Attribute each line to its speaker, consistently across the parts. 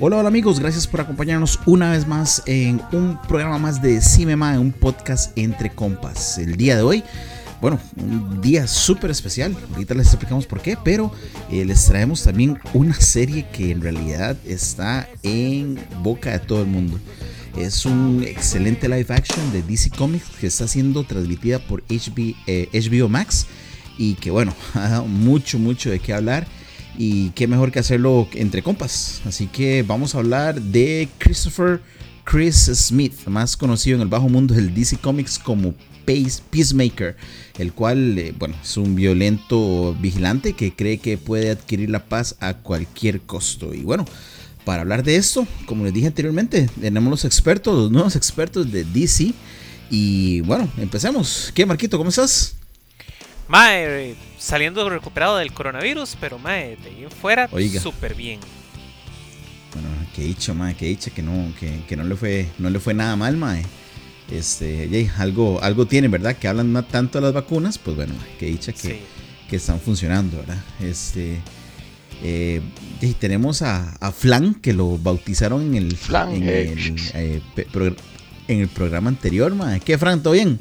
Speaker 1: Hola, hola amigos, gracias por acompañarnos una vez más en un programa más de Cinema, un podcast entre compas. El día de hoy, bueno, un día súper especial, ahorita les explicamos por qué, pero eh, les traemos también una serie que en realidad está en boca de todo el mundo. Es un excelente live action de DC Comics que está siendo transmitida por HBO eh, Max y que bueno, ha dado mucho, mucho de qué hablar y qué mejor que hacerlo entre compas. Así que vamos a hablar de Christopher Chris Smith, más conocido en el bajo mundo del DC Comics como Peacemaker, el cual, eh, bueno, es un violento vigilante que cree que puede adquirir la paz a cualquier costo. Y bueno, para hablar de esto, como les dije anteriormente, tenemos los expertos, los nuevos expertos de DC. Y bueno, empecemos. ¿Qué, Marquito? ¿Cómo estás?
Speaker 2: Mae, saliendo recuperado del coronavirus, pero mae, de ahí fuera, súper bien.
Speaker 1: Bueno, que dicho, mae, que dicho que no, que, no le fue, no le fue nada mal, mae. Este, algo, algo tiene, ¿verdad? Que hablan tanto de las vacunas, pues bueno, que dicha que, que están funcionando, ¿verdad? Este, eh, y tenemos a, a, Flan, que lo bautizaron en el, en, el eh, en el programa anterior, mae. ¿Qué, Fran? ¿Todo bien?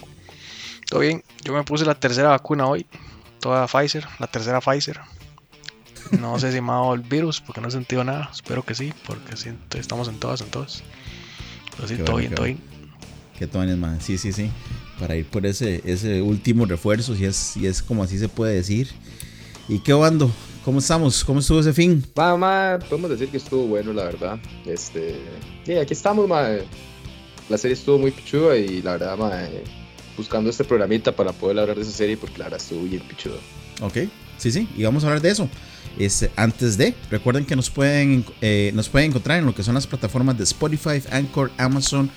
Speaker 3: Todo bien, yo me puse la tercera vacuna hoy, toda Pfizer, la tercera Pfizer. No sé si me ha dado el virus porque no he sentido nada, espero que sí, porque siento, estamos en todas, en todas. Pero sí, todo bien, todo bien.
Speaker 1: Qué tones, man. Sí, sí, sí. Para ir por ese, ese último refuerzo, si es, si es como así se puede decir. ¿Y qué bando? ¿Cómo estamos? ¿Cómo estuvo ese fin?
Speaker 4: Mamá, podemos decir que estuvo bueno, la verdad. Este, sí, aquí estamos, ma. La serie estuvo muy pichuda y la verdad, ma, buscando este programita para poder hablar de esa serie porque la verdad estuvo bien pichudo.
Speaker 1: Ok, sí, sí, y vamos a hablar de eso. Es, antes de, recuerden que nos pueden, eh, nos pueden encontrar en lo que son las plataformas de Spotify, Anchor, Amazon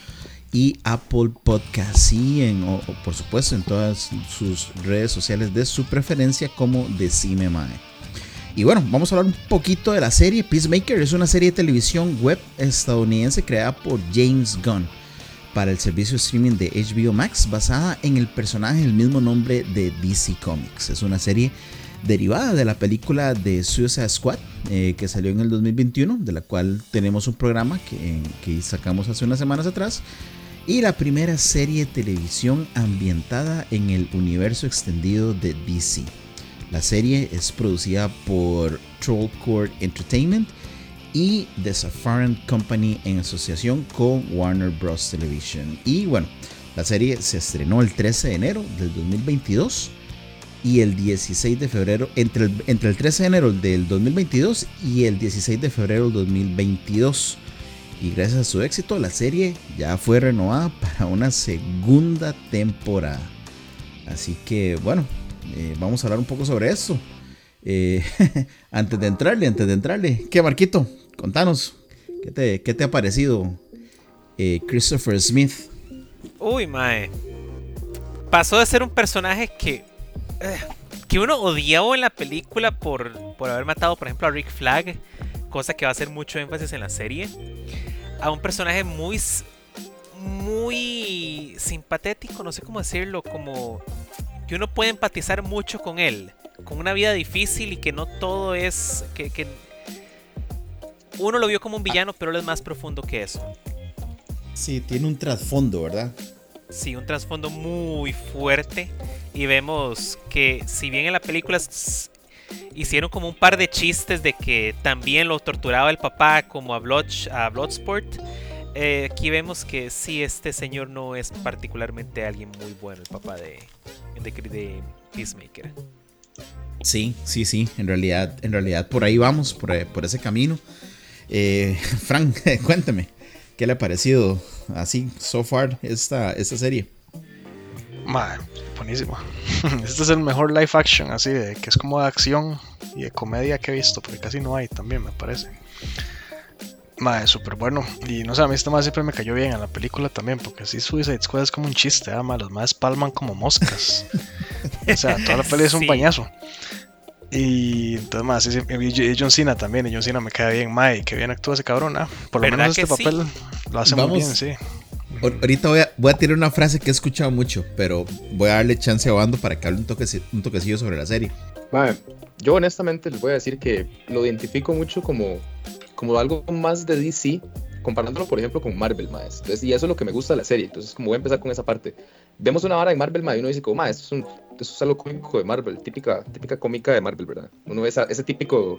Speaker 1: y Apple Podcasts y en, o, por supuesto en todas sus redes sociales de su preferencia como Decime Mae. Y bueno, vamos a hablar un poquito de la serie Peacemaker. Es una serie de televisión web estadounidense creada por James Gunn para el servicio streaming de HBO Max basada en el personaje del mismo nombre de DC Comics. Es una serie derivada de la película de Suicide Squad eh, que salió en el 2021, de la cual tenemos un programa que, que sacamos hace unas semanas atrás. Y la primera serie de televisión ambientada en el universo extendido de DC. La serie es producida por Troll Court Entertainment y The Safari Company en asociación con Warner Bros. Television. Y bueno, la serie se estrenó el 13 de enero del 2022 y el 16 de febrero, entre el, entre el 13 de enero del 2022 y el 16 de febrero del 2022. Y gracias a su éxito, la serie ya fue renovada para una segunda temporada. Así que bueno, eh, vamos a hablar un poco sobre eso. Eh, antes de entrarle, antes de entrarle, ¿qué Marquito? Contanos, ¿qué te, qué te ha parecido eh, Christopher Smith?
Speaker 2: Uy, mae. Pasó de ser un personaje que. Eh, que uno odiaba en la película por, por haber matado, por ejemplo, a Rick Flag, cosa que va a hacer mucho énfasis en la serie, a un personaje muy. muy simpatético, no sé cómo decirlo, como que uno puede empatizar mucho con él, con una vida difícil y que no todo es. que, uno lo vio como un villano, pero él es más profundo que eso.
Speaker 1: Sí, tiene un trasfondo, ¿verdad?
Speaker 2: Sí, un trasfondo muy fuerte. Y vemos que si bien en la película hicieron como un par de chistes de que también lo torturaba el papá como a, Bloodsport, eh, aquí vemos que sí, este señor no es particularmente alguien muy bueno, el papá de, de, Peacemaker.
Speaker 1: Sí, sí, sí, en realidad, en realidad por ahí vamos, por, por ese camino. Eh, Frank, cuéntame, ¿qué le ha parecido así, so far, esta, esta serie?
Speaker 3: Madre, buenísimo. Este es el mejor live action, así de que es como de acción y de comedia que he visto, porque casi no hay también, me parece. Madre, súper bueno. Y no sé, a mí este más siempre me cayó bien en la película también, porque así Suicide Squad es como un chiste, ¿eh? los más palman como moscas. o sea, toda la pelea es un
Speaker 2: Sí.
Speaker 3: pañazo. Y entonces, más, y John Cena también, y John Cena me cae bien, mae, que bien actúa ese cabrón, ¿ah? Por lo
Speaker 2: ¿Verdad
Speaker 3: menos este
Speaker 2: sí?
Speaker 3: papel lo hace muy bien, sí.
Speaker 1: Ahor- Ahorita voy a, voy a tirar una frase que he escuchado mucho, pero voy a darle chance a Bando para que hable un, toqueci- un toquecillo sobre la serie.
Speaker 4: Mae, yo honestamente les voy a decir que lo identifico mucho como, como algo más de DC, comparándolo por ejemplo con Marvel, mae. Entonces, y eso es lo que me gusta de la serie. Entonces, como voy a empezar con esa parte. Vemos una vara en Marvel, mae, y uno dice como, mae, esto es, esto es algo cómico de Marvel, típica, típica cómica de Marvel, ¿verdad? Uno ve esa- ese típico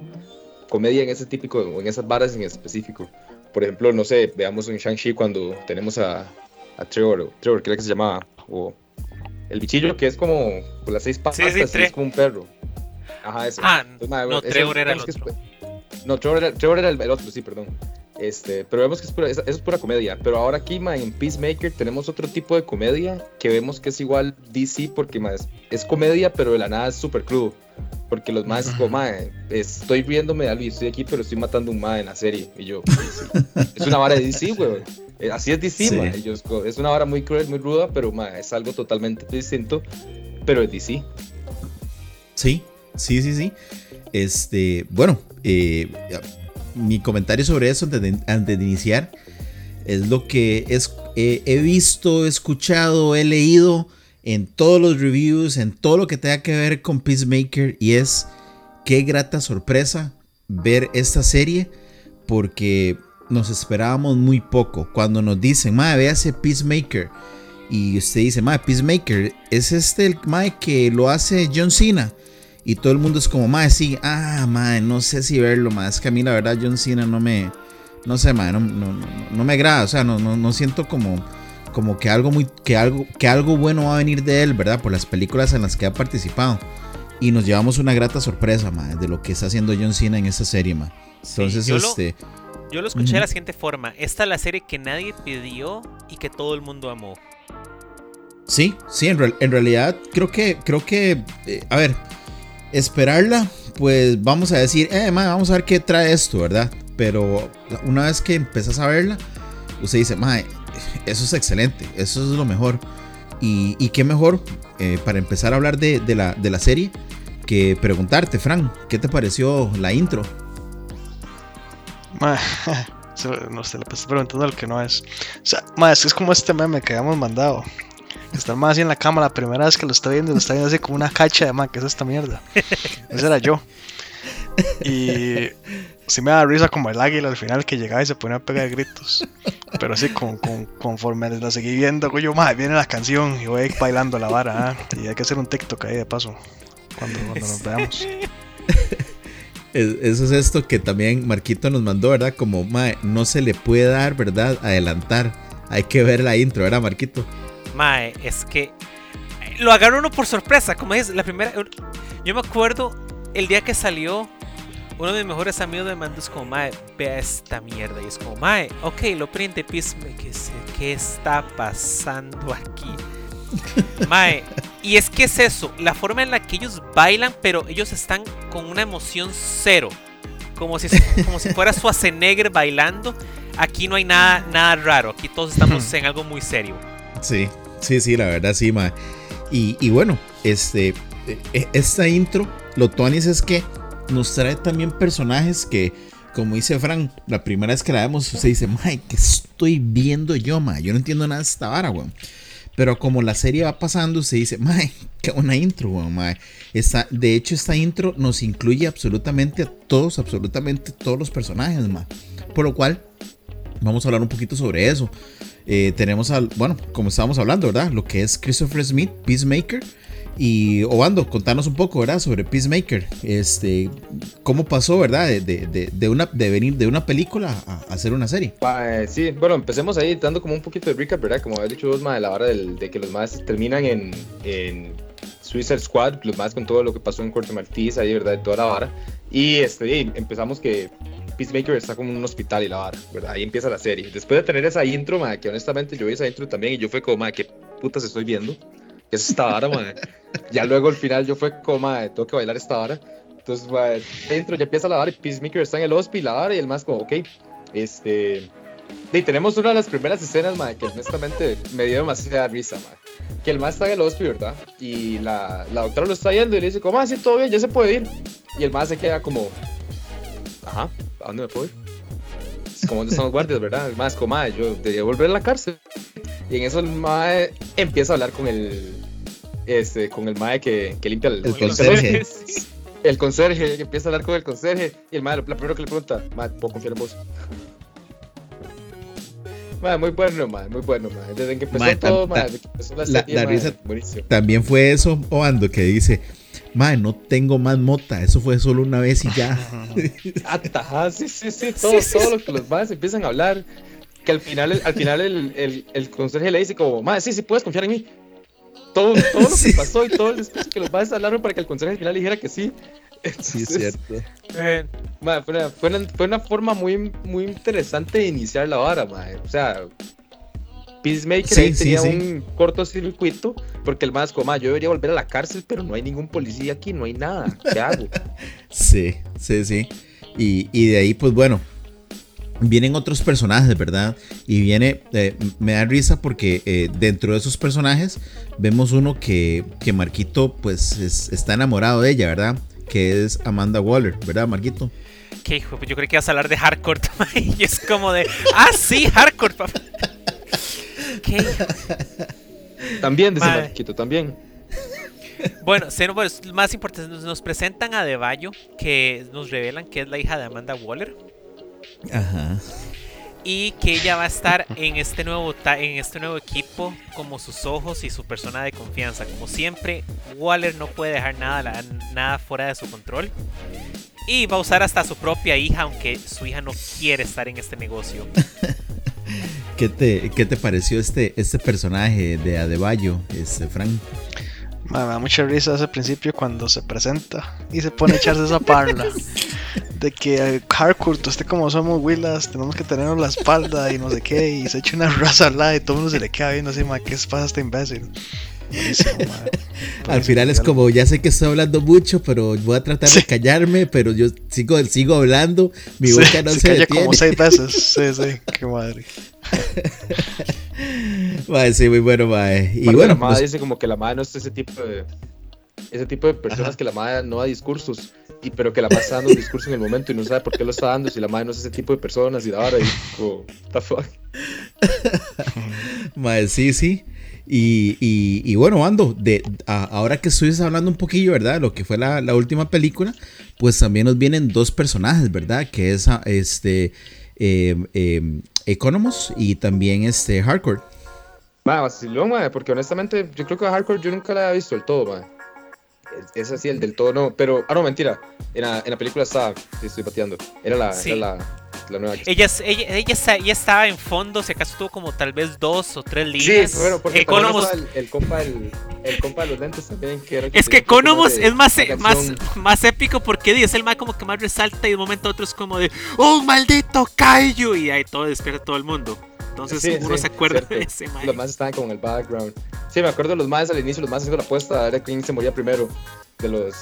Speaker 4: comedia en ese típico, en esas varas en específico. Por ejemplo, no sé, veamos en Shang-Chi cuando tenemos a, a Trevor, Trevor, creo que se llamaba, o el bichillo que es como con las seis patas,
Speaker 2: Sí, sí,
Speaker 4: es como un perro. Ajá, eso.
Speaker 2: Ah,
Speaker 4: Entonces, madre,
Speaker 2: no,
Speaker 4: ese-
Speaker 2: Trevor era el
Speaker 4: que
Speaker 2: otro.
Speaker 4: no, Trevor era, Trevor era el, el otro, sí, perdón. Este, pero vemos que es pura, eso es pura comedia. Pero ahora aquí, ma, en Peacemaker tenemos otro tipo de comedia que vemos que es igual DC porque ma, es, es comedia, pero de la nada es súper crudo. Porque los más como, ma, estoy riéndome de algo y estoy aquí, pero estoy matando un ma en la serie. Y yo, "Sí, sí". es una vara de DC, güey. Eh, Así es DC,
Speaker 1: Sí.
Speaker 4: ma. Yo, es una vara muy cruel, muy ruda, pero ma, es algo totalmente distinto, pero es DC.
Speaker 1: Sí, sí, sí, sí. Este, bueno, eh, mi comentario sobre eso antes de, iniciar es lo que es, he visto, he escuchado, he leído en todos los reviews, en todo lo que tenga que ver con Peacemaker y es qué grata sorpresa ver esta serie porque nos esperábamos muy poco. Cuando nos dicen, madre, véase Peacemaker y usted dice, madre, Peacemaker, es este el madre que lo hace John Cena. Y todo el mundo es como, madre, sí, ah, madre, no sé si verlo, madre. Es que a mí la verdad John Cena no me, no sé, madre, no, no, no, no me agrada. O sea, no, no, no siento como, como que algo muy, que algo, que algo bueno va a venir de él, ¿verdad? Por las películas en las que ha participado. Y nos llevamos una grata sorpresa, madre, de lo que está haciendo John Cena en esta serie, madre. Entonces,
Speaker 2: yo lo-
Speaker 1: este,
Speaker 2: Yo lo escuché de la siguiente forma. Esta es la serie que nadie pidió y que todo el mundo amó.
Speaker 1: Sí, sí, en, real- en realidad creo que, creo que, eh, a ver, esperarla, pues vamos a decir, eh, ma, vamos a ver qué trae esto, ¿verdad? Pero una vez que empezás a verla, usted dice, ma, eso es excelente, eso es lo mejor. Y, qué mejor eh, para empezar a hablar de, la, de la serie que preguntarte, Fran, ¿qué te pareció la intro?
Speaker 3: Ma, no se le está preguntando al que no es. O sea, es es como este meme que habíamos mandado. Está más así en la cama la primera vez que lo está viendo, lo está viendo así como una cacha de ma, que es esta mierda. Ese era yo. Y sí me da risa como el águila al final que llegaba y se ponía a pegar gritos. Pero así con, con- conforme la seguí viendo, yo, ma, viene la canción y voy bailando la vara. ah, Y hay que hacer un TikTok ahí de paso. Cuando, cuando nos veamos.
Speaker 1: Es- Eso es esto que también Marquito nos mandó, ¿verdad? Como, ma, no se le puede dar, ¿verdad? Adelantar. Hay que ver la intro, ¿verdad, Marquito?
Speaker 2: Mae, es que eh, lo agarró uno por sorpresa, como es la primera. Yo me acuerdo el día que salió, uno de mis mejores amigos me mandó es como, Mae, vea esta mierda. Y es como, Mae, ok, lo prende Peacemaker, ¿qué, sé- ¿qué está pasando aquí? Mae, y es que es eso, la forma en la que ellos bailan, pero ellos están con una emoción cero. Como si, como si fuera Schwarzenegger bailando. Aquí no hay nada, nada raro. Aquí todos estamos en algo muy serio.
Speaker 1: Sí, sí, sí, la verdad sí, ma. Y, y bueno, este, eh, esta intro, lo tuanis es que nos trae también personajes que, como dice Fran, la primera vez que la vemos, usted dice, mae, ¿qué estoy viendo yo, ma? Yo no entiendo nada de esta vara, weón. Pero como la serie va pasando, se dice, mae, qué buena intro, weón, mae. Esta, de hecho, esta intro nos incluye absolutamente a todos, absolutamente todos los personajes, ma. Por lo cual, vamos a hablar un poquito sobre eso. Eh, tenemos al, bueno, como estábamos hablando, ¿verdad? Lo que es Christopher Smith, Peacemaker. Y Obando, contanos un poco, ¿verdad? Sobre Peacemaker. Este, ¿cómo pasó, verdad? De, de, de, una, de venir de una película a, hacer una serie.
Speaker 4: Eh, sí, bueno, empecemos ahí dando como un poquito de recap, ¿verdad? Como había dicho vos, de la hora del- de que los más terminan en, en Suicide Squad, los más con todo lo que pasó en Corte Martís, ahí, ¿verdad? De toda la vara. Y este, y empezamos que Peacemaker está como en un hospital y la vara, ¿verdad? Ahí empieza la serie. Después de tener esa intro, ma, que honestamente yo vi esa intro también y yo fue como, ma, ¿qué putas estoy viendo? ¿qué es esta vara, mae? Ya luego al final yo fue como, mae, tengo que bailar esta vara. Entonces, mae, dentro ya empieza la vara y Peacemaker está en el hospital, la vara, y el más como, ok, este... Y tenemos una de las primeras escenas, mae, que honestamente me dio demasiada risa, mae. Que el más está en el hospital, ¿verdad? Y la, la doctora lo está yendo y le dice, como, ah, sí, todo bien, ya se puede ir. Y el más se queda como, ajá, ¿a dónde me puedo ir? Es como, ¿dónde están los guardias, verdad? El más como, yo debería volver a la cárcel. Y en eso el mae empieza a hablar con el, este, con el mae que, que limpia el,
Speaker 1: El conserje.
Speaker 4: El conserje, que empieza a hablar con el conserje. Y el mae, la primero que le pregunta, mae, ¿puedo confiar en vos? Mae, muy bueno, mae, muy bueno, mae. Desde que empezó
Speaker 1: tan-
Speaker 4: todo, desde que empezó la serie,
Speaker 1: la
Speaker 4: mae,
Speaker 1: risa-
Speaker 4: buenísimo.
Speaker 1: También fue eso, Oando, que dice, mae, no tengo más mota, eso fue solo una vez y ya.
Speaker 4: Ajá, sí, sí, sí, todo,
Speaker 2: Sí, sí,
Speaker 4: todo
Speaker 2: sí.
Speaker 4: lo que los más empiezan a hablar. Que al final, al final el, el, el conserje le dice como, madre, sí, sí, puedes confiar en mí. Todo, todo lo
Speaker 1: Sí.
Speaker 4: que pasó y todo el discurso que los más hablaron para que el conserje al final dijera que sí.
Speaker 1: Sí, es cierto.
Speaker 2: Eh,
Speaker 4: madre, fue, una, fue, una, fue una forma muy, muy interesante de iniciar la vara, madre. O sea, Peacemaker
Speaker 1: Sí,
Speaker 4: ahí
Speaker 1: sí,
Speaker 4: tenía
Speaker 1: sí.
Speaker 4: un cortocircuito porque el más como, "Ma, yo debería volver a la cárcel, pero no hay ningún policía aquí, no hay nada. ¿Qué hago?
Speaker 1: Sí, sí, sí. Y, y de ahí, pues bueno, vienen otros personajes, ¿verdad? Y viene, eh, me da risa porque eh, dentro de esos personajes vemos uno que, que Marquito pues es- está enamorado de ella, ¿verdad? Que es Amanda Waller, ¿verdad, Marquito?
Speaker 2: ¿Qué hijo? Yo creo que ibas a hablar de hardcore. Y es como de, ah, sí, hardcore, papá. ¿Qué?
Speaker 4: También, dice
Speaker 2: Madre.
Speaker 4: Marquito, también.
Speaker 2: Bueno, es más importante, nos, presentan a Deballo, que nos revelan que es la hija de Amanda Waller.
Speaker 1: Ajá.
Speaker 2: Y que ella va a estar en este nuevo en este nuevo equipo como sus ojos y su persona de confianza. Como siempre, Waller no puede dejar nada, la- nada fuera de su control. Y va a usar hasta a su propia hija, aunque su hija no quiere estar en este negocio.
Speaker 1: ¿Qué te, qué te pareció este, este personaje de Adebayo, este Frank?
Speaker 3: Me da mucha risa ese principio cuando se presenta y se pone a echarse esa parla. De que Harcourt, usted como somos Willas, tenemos que tenernos la espalda y no sé qué. Y se echa una raza al lado y todo el mundo se le queda viendo así, ma, ¿qué pasa este imbécil? Buenísimo.
Speaker 1: Al final es como, ya sé que estoy hablando mucho, pero voy a tratar de
Speaker 3: Sí.
Speaker 1: callarme, pero yo sigo, sigo hablando, mi
Speaker 3: Sí,
Speaker 1: boca no se,
Speaker 3: calla
Speaker 1: detiene.
Speaker 3: como seis veces. Sí, sí, qué madre.
Speaker 1: Mae, sí, muy bueno, mae. Y bueno,
Speaker 4: la madre
Speaker 1: pues,
Speaker 4: dice como que la madre no es ese tipo de ese tipo de personas
Speaker 1: Ajá.
Speaker 4: que la madre no da discursos y pero que la madre está dando un discurso en el momento y no sabe por qué lo está dando si la madre no es ese tipo de personas y la vara y como what the fuck
Speaker 1: mae, sí, sí. Y, y, y bueno, Ando, de, a- ahora que estuviste hablando un poquillo, ¿verdad? Lo que fue la, la última película, pues también nos vienen dos personajes, ¿verdad? Que es ah, este eh, eh, Economos y también este Hardcore.
Speaker 4: Madre, vacilón, madre, porque honestamente yo creo que Hardcore yo nunca la había visto del todo, madre. Es, así, el del todo no, pero, ah no, mentira, en la, en la película estaba, estoy pateando, era la,
Speaker 2: Sí.
Speaker 4: era la, la nueva que
Speaker 2: Ella, ella, ella, estaba en fondo, si acaso tuvo como tal vez dos o tres
Speaker 4: Sí,
Speaker 2: líneas.
Speaker 4: bueno, porque
Speaker 2: Economos-
Speaker 4: el, el compa el, el compa de los lentes también que era
Speaker 2: Es que Economos
Speaker 4: de-
Speaker 2: es más,
Speaker 4: de
Speaker 2: más, más épico porque es el más como que más resalta y de un momento a otro es como de ¡Oh, maldito Kaiju! Y ahí todo despierta todo el mundo. Entonces
Speaker 4: Sí,
Speaker 2: uno
Speaker 4: sí,
Speaker 2: se acuerda
Speaker 4: cierto.
Speaker 2: de ese mae.
Speaker 4: Los más estaban como en el background. Sí, me acuerdo de los más al inicio, los más haciendo la apuesta a ver quién se moría primero. De los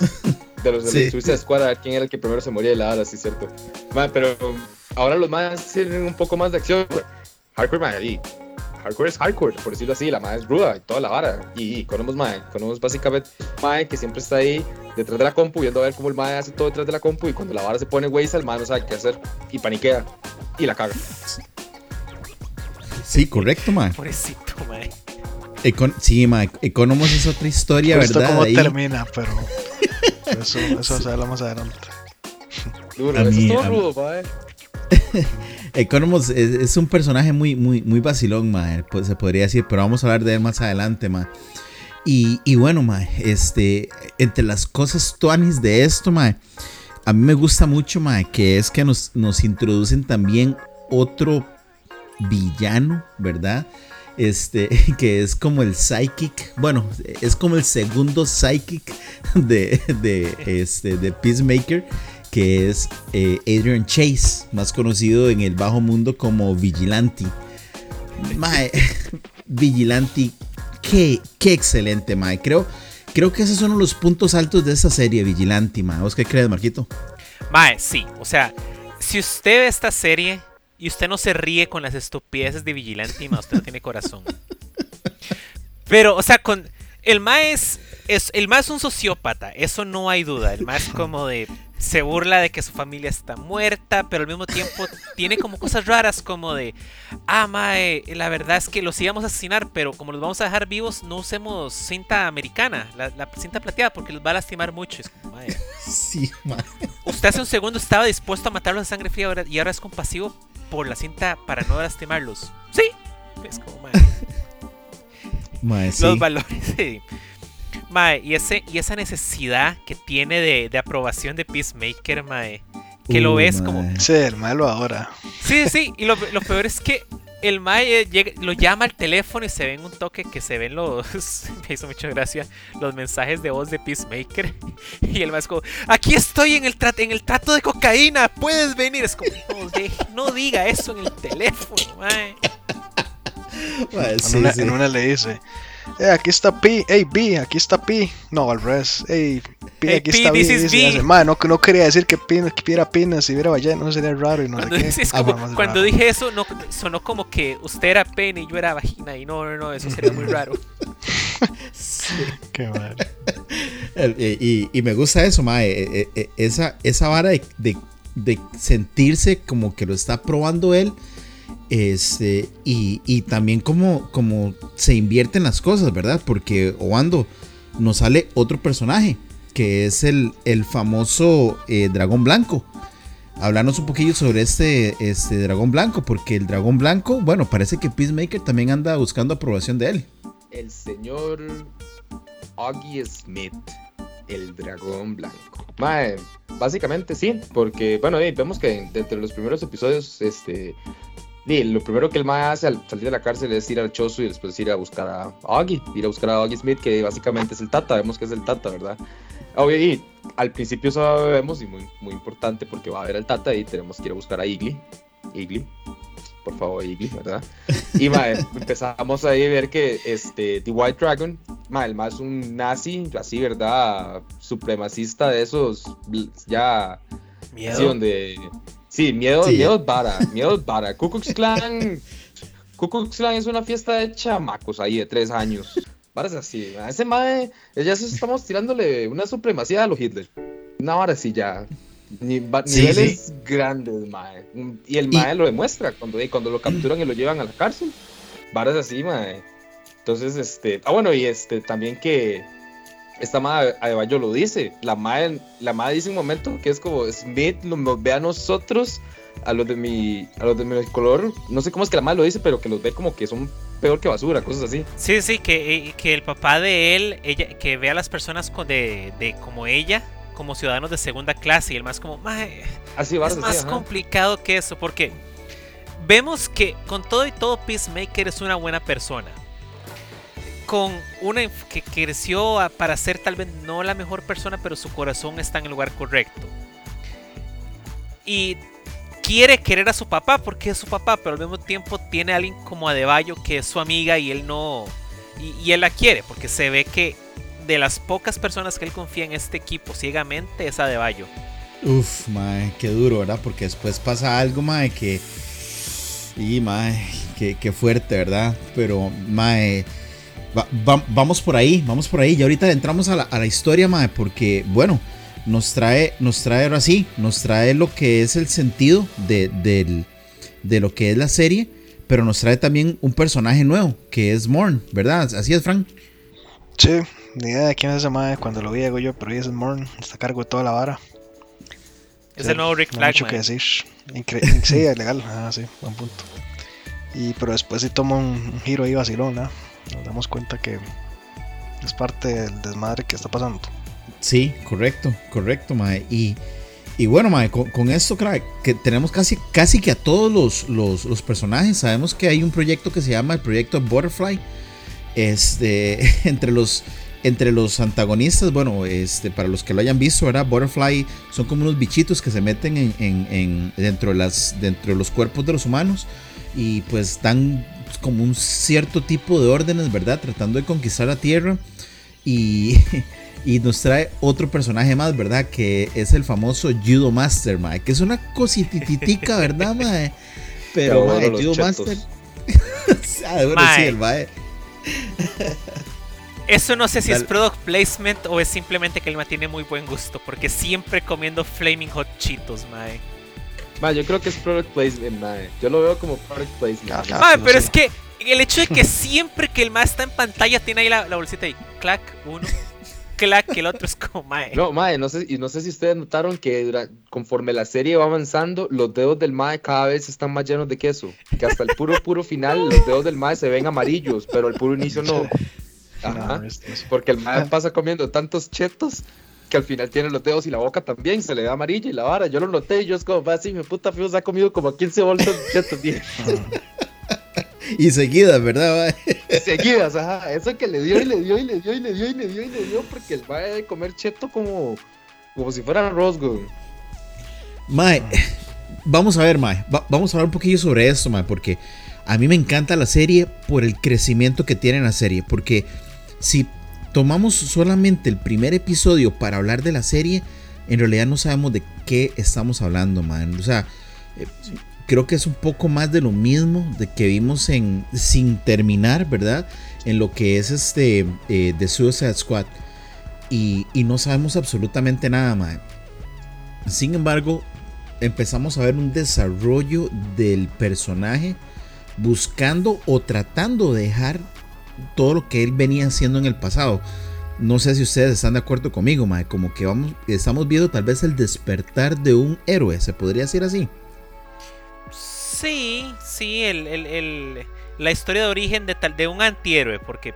Speaker 4: de los de
Speaker 1: Sí.
Speaker 4: los Suicide Squad, a ver quién era el que primero se moría de la ala, sí, cierto. Ma, pero ahora los más tienen un poco más de acción. Hardcore, man, y hardcore es hardcore, por decirlo así. La madre es ruda y toda la vara. Y, y conocemos, mae, conocemos básicamente mae que siempre está ahí detrás de la compu, viendo a ver cómo el mae hace todo detrás de la compu. Y cuando la vara se pone güey, el mae no sabe qué hacer y paniquea y la caga.
Speaker 1: Sí, correcto, mae.
Speaker 2: Pobrecito, mae.
Speaker 1: Econ- sí, mae. Economos es otra historia,
Speaker 3: esto
Speaker 1: ¿verdad?
Speaker 3: cómo
Speaker 1: Ahí-
Speaker 3: termina, pero eso, eso se habla más adelante.
Speaker 4: Duro,
Speaker 1: A
Speaker 4: eso
Speaker 1: mí-
Speaker 4: es todo rudo, mae.
Speaker 1: Economos es, es un personaje muy, muy, muy vacilón, mae, pues se podría decir, pero vamos a hablar de él más adelante, mae. Y, y bueno, mae, este, entre las cosas tuanis de esto, mae, a mí me gusta mucho, mae, que es que nos, nos introducen también otro villano, ¿verdad? Este, que es como el psychic, bueno, es como el segundo psychic de, de, este, de Peacemaker, que es eh, Adrian Chase, más conocido en el bajo mundo como Vigilante. Mae, Vigilante, qué, qué excelente, mae. Creo, creo que esos son los puntos altos de esta serie, Vigilante, mae. ¿Vos qué crees, Marquito?
Speaker 2: Mae, sí. O sea, si usted ve esta serie y usted no se ríe con las estupideces de Vigilante, mae, usted no tiene corazón. Pero, o sea, con. El Mae es, es, el Mae es un sociópata, eso no hay duda. El Mae es como de. Se burla de que su familia está muerta, pero al mismo tiempo tiene como cosas raras, como de. Ah, Mae, la verdad es que los íbamos a asesinar, pero como los vamos a dejar vivos, no usemos cinta americana, la, la cinta plateada, porque los va a lastimar mucho. Es como, mae.
Speaker 1: Sí, mae.
Speaker 2: Usted hace un segundo estaba dispuesto a matarlos a sangre fría y ahora es compasivo por la cinta para no lastimarlos. Sí. Es como, mae.
Speaker 1: Mae, sí.
Speaker 2: los valores. sí. Mae, y, ese, y esa necesidad que tiene de, de aprobación de Peacemaker, Mae. Que lo ves como.
Speaker 1: mae.
Speaker 3: Sí, el malo ahora.
Speaker 2: Sí, sí, y lo, lo peor es que el Mae eh, llega- lo llama al teléfono y se ven un toque que se ven los. Me hizo mucha gracia los mensajes de voz de Peacemaker. Y el Mae es como: Aquí estoy en el, tra- en el trato de cocaína, puedes venir. Es como: No, deje- no diga eso en el teléfono, Mae.
Speaker 1: Mae,
Speaker 3: En, una,
Speaker 1: sí.
Speaker 3: en una le dice, eh, aquí está Pi, hey B, aquí está Pi. No, al revés, hey Pi,
Speaker 2: Hey,
Speaker 3: aquí
Speaker 2: Pi,
Speaker 3: está B. dice,
Speaker 2: B.
Speaker 3: hace, "Ma, no, no quería decir que Pi, que Pi era Pina, si hubiera ballena, no sería raro y no
Speaker 2: Cuando,
Speaker 3: sé qué.
Speaker 2: sí, es
Speaker 1: Ah,
Speaker 2: como- cuando
Speaker 3: raro.
Speaker 2: dije eso, no, sonó como que usted era pene y yo era vagina. Y no, no, no, eso sería muy raro.
Speaker 3: Qué mal.
Speaker 1: Eh, y, y me gusta eso, mae. eh, eh, eh, esa, esa vara de, de- de sentirse como que lo está probando él. Este, y, también como, como se invierten las cosas, ¿verdad? Porque Oando nos sale otro personaje, que es el, el famoso eh, dragón blanco. Hablarnos un poquillo sobre este, este dragón blanco, porque el dragón blanco, bueno, parece que Peacemaker también anda buscando aprobación de él.
Speaker 4: El señor Augie Smith, el dragón blanco. Básicamente sí, porque bueno, vemos que entre los primeros episodios, este, di, lo primero que el Mae hace al salir de la cárcel es ir al chozo y después ir a buscar a Augie, ir a buscar a Augie Smith, que básicamente es el Tata, vemos que es el Tata, ¿verdad? Obvio, y al principio sabemos, y muy, muy importante, porque va a haber al Tata y tenemos que ir a buscar a Igly. Igly, por favor, Igly, ¿verdad? Y mae, empezamos ahí a ver que este, The White Dragon, mae, el más un nazi, así, ¿verdad? Supremacista de esos, ya, sí,
Speaker 2: Miedo.
Speaker 4: donde, sí, miedo,
Speaker 1: Sí.
Speaker 4: miedo es vara, miedo es vara. Ku Klux Klan, Ku Klux Klan es una fiesta de chamacos ahí de tres años. Varas así, a ese mae, ya estamos tirándole una supremacía a los Hitler. Una vara así ya. Ni- va-
Speaker 1: Sí,
Speaker 4: niveles grandes, mae. Y el
Speaker 1: Y-
Speaker 4: mae lo demuestra cuando, cuando lo capturan y lo llevan a la cárcel. Varas así, mae. Entonces, este. Ah, bueno, y este también que. Esta madre Adebayo lo dice. La madre, la madre dice un momento que es como Smith nos ve a nosotros, a los de mi. a los de mi color. No sé cómo es que la madre lo dice, pero que los ve como que son peor que basura, cosas así.
Speaker 2: Sí, sí, que, eh, que el papá de él, ella, que ve a las personas con- de, de como ella, como ciudadanos de segunda clase, y el más como, "Mae,
Speaker 4: Así,
Speaker 2: es
Speaker 4: así,
Speaker 2: más
Speaker 4: ajá.
Speaker 2: complicado que eso, porque vemos que con todo y todo Peacemaker es una buena persona. Con una que creció para ser tal vez no la mejor persona, pero su corazón está en el lugar correcto. Y quiere querer a su papá porque es su papá, pero al mismo tiempo tiene a alguien como Adebayo que es su amiga y él no. Y, y él la quiere porque se ve que de las pocas personas que él confía en este equipo ciegamente es Adebayo.
Speaker 1: Uf, mae, qué duro, ¿verdad? Porque después pasa algo, mae, que. Y, mae, qué, qué fuerte, ¿verdad? Pero, mae. Va- va- vamos por ahí, vamos por ahí. Y ahorita entramos a la, a la historia, mae, porque, bueno, nos trae, nos trae ahora sí, nos trae lo que es el sentido de, del- de lo que es la serie, pero nos trae también un personaje nuevo, que es Morn, ¿verdad? Así es, Frank.
Speaker 3: Sí, ni idea de quién es ese mae. Cuando lo vi, digo yo, pero es Morn, está a cargo de toda la vara.
Speaker 2: Es
Speaker 3: Sí,
Speaker 2: el nuevo Rick
Speaker 3: no hay mucho que decir. Incre- sí, es legal. Ah, sí, buen punto. Y pero después sí toma un, un giro ahí vacilón, ¿no? Nos damos cuenta que es parte del desmadre que está pasando.
Speaker 1: Sí, correcto, correcto, mae. Y, y bueno, mae, con, esto, crack, que tenemos casi, casi que a todos los, los, personajes. Sabemos que hay un proyecto que se llama el proyecto Butterfly. Este, entre los, entre los antagonistas, bueno, este, para los que lo hayan visto, ¿verdad? Butterfly son como unos bichitos que se meten en, en- en- dentro, de las, dentro de los cuerpos de los humanos y pues dan como un cierto tipo de órdenes, ¿verdad? Tratando de conquistar la Tierra. Y, y nos trae otro personaje más, ¿verdad? Que es el famoso Judo Master, mae. Que es una cosititica, ¿verdad, mae? Pero,
Speaker 4: bueno,
Speaker 1: mae, Judo
Speaker 4: chetos.
Speaker 1: Master. Ah, bueno,
Speaker 2: Mae.
Speaker 1: sí, el mae.
Speaker 2: Eso no sé si es product placement o es simplemente que el ma tiene muy buen gusto, porque siempre comiendo Flaming Hot Cheetos, mae.
Speaker 4: Ma, yo creo que es product placement, ma. Yo lo veo como product placement.
Speaker 3: Ah,
Speaker 4: ma.
Speaker 3: ah. No
Speaker 2: pero
Speaker 3: sé.
Speaker 2: es que el hecho de que siempre que el ma está en pantalla tiene ahí la, la bolsita y clac, uno, clac, el otro es como mae.
Speaker 4: No, mae, no sé, y no sé si ustedes notaron que dura- conforme la serie va avanzando, los dedos del mae cada vez están más llenos de queso. Que hasta el puro, puro final, los dedos del mae se ven amarillos, pero el puro inicio no. Ajá. Porque el mae pasa comiendo tantos chetos que al final tiene los dedos y la boca también, se le da amarilla y la vara. Yo lo noté y yo es como, va así, mi puta fijo se ha comido como 15 bolsas de chetos.
Speaker 1: Y seguidas, ¿verdad?
Speaker 4: Seguidas, ajá. Eso que le dio y le dio y le dio y le dio y le dio y le dio, porque el mae debe comer cheto como, como si fuera arroz, güey.
Speaker 1: Mae, vamos a ver, Mae. va- vamos a hablar un poquillo sobre esto, Mae, porque a mí me encanta la serie por el crecimiento que tiene la serie. Porque si tomamos solamente el primer episodio para hablar de la serie, en realidad no sabemos de qué estamos hablando, Mae. O sea, eh, creo que es un poco más de lo mismo de que vimos en Sin Terminar, ¿verdad? En lo que es este eh, Suicide Squad. Y, no sabemos absolutamente nada, Mae. Sin embargo, empezamos a ver un desarrollo del personaje buscando o tratando de dejar todo lo que él venía haciendo en el pasado. No sé si ustedes están de acuerdo conmigo, mae, como que vamos estamos viendo tal vez el despertar de un héroe, se podría decir así.
Speaker 2: Sí, sí, el, el- el- la historia de origen de, tal, de un antihéroe, porque,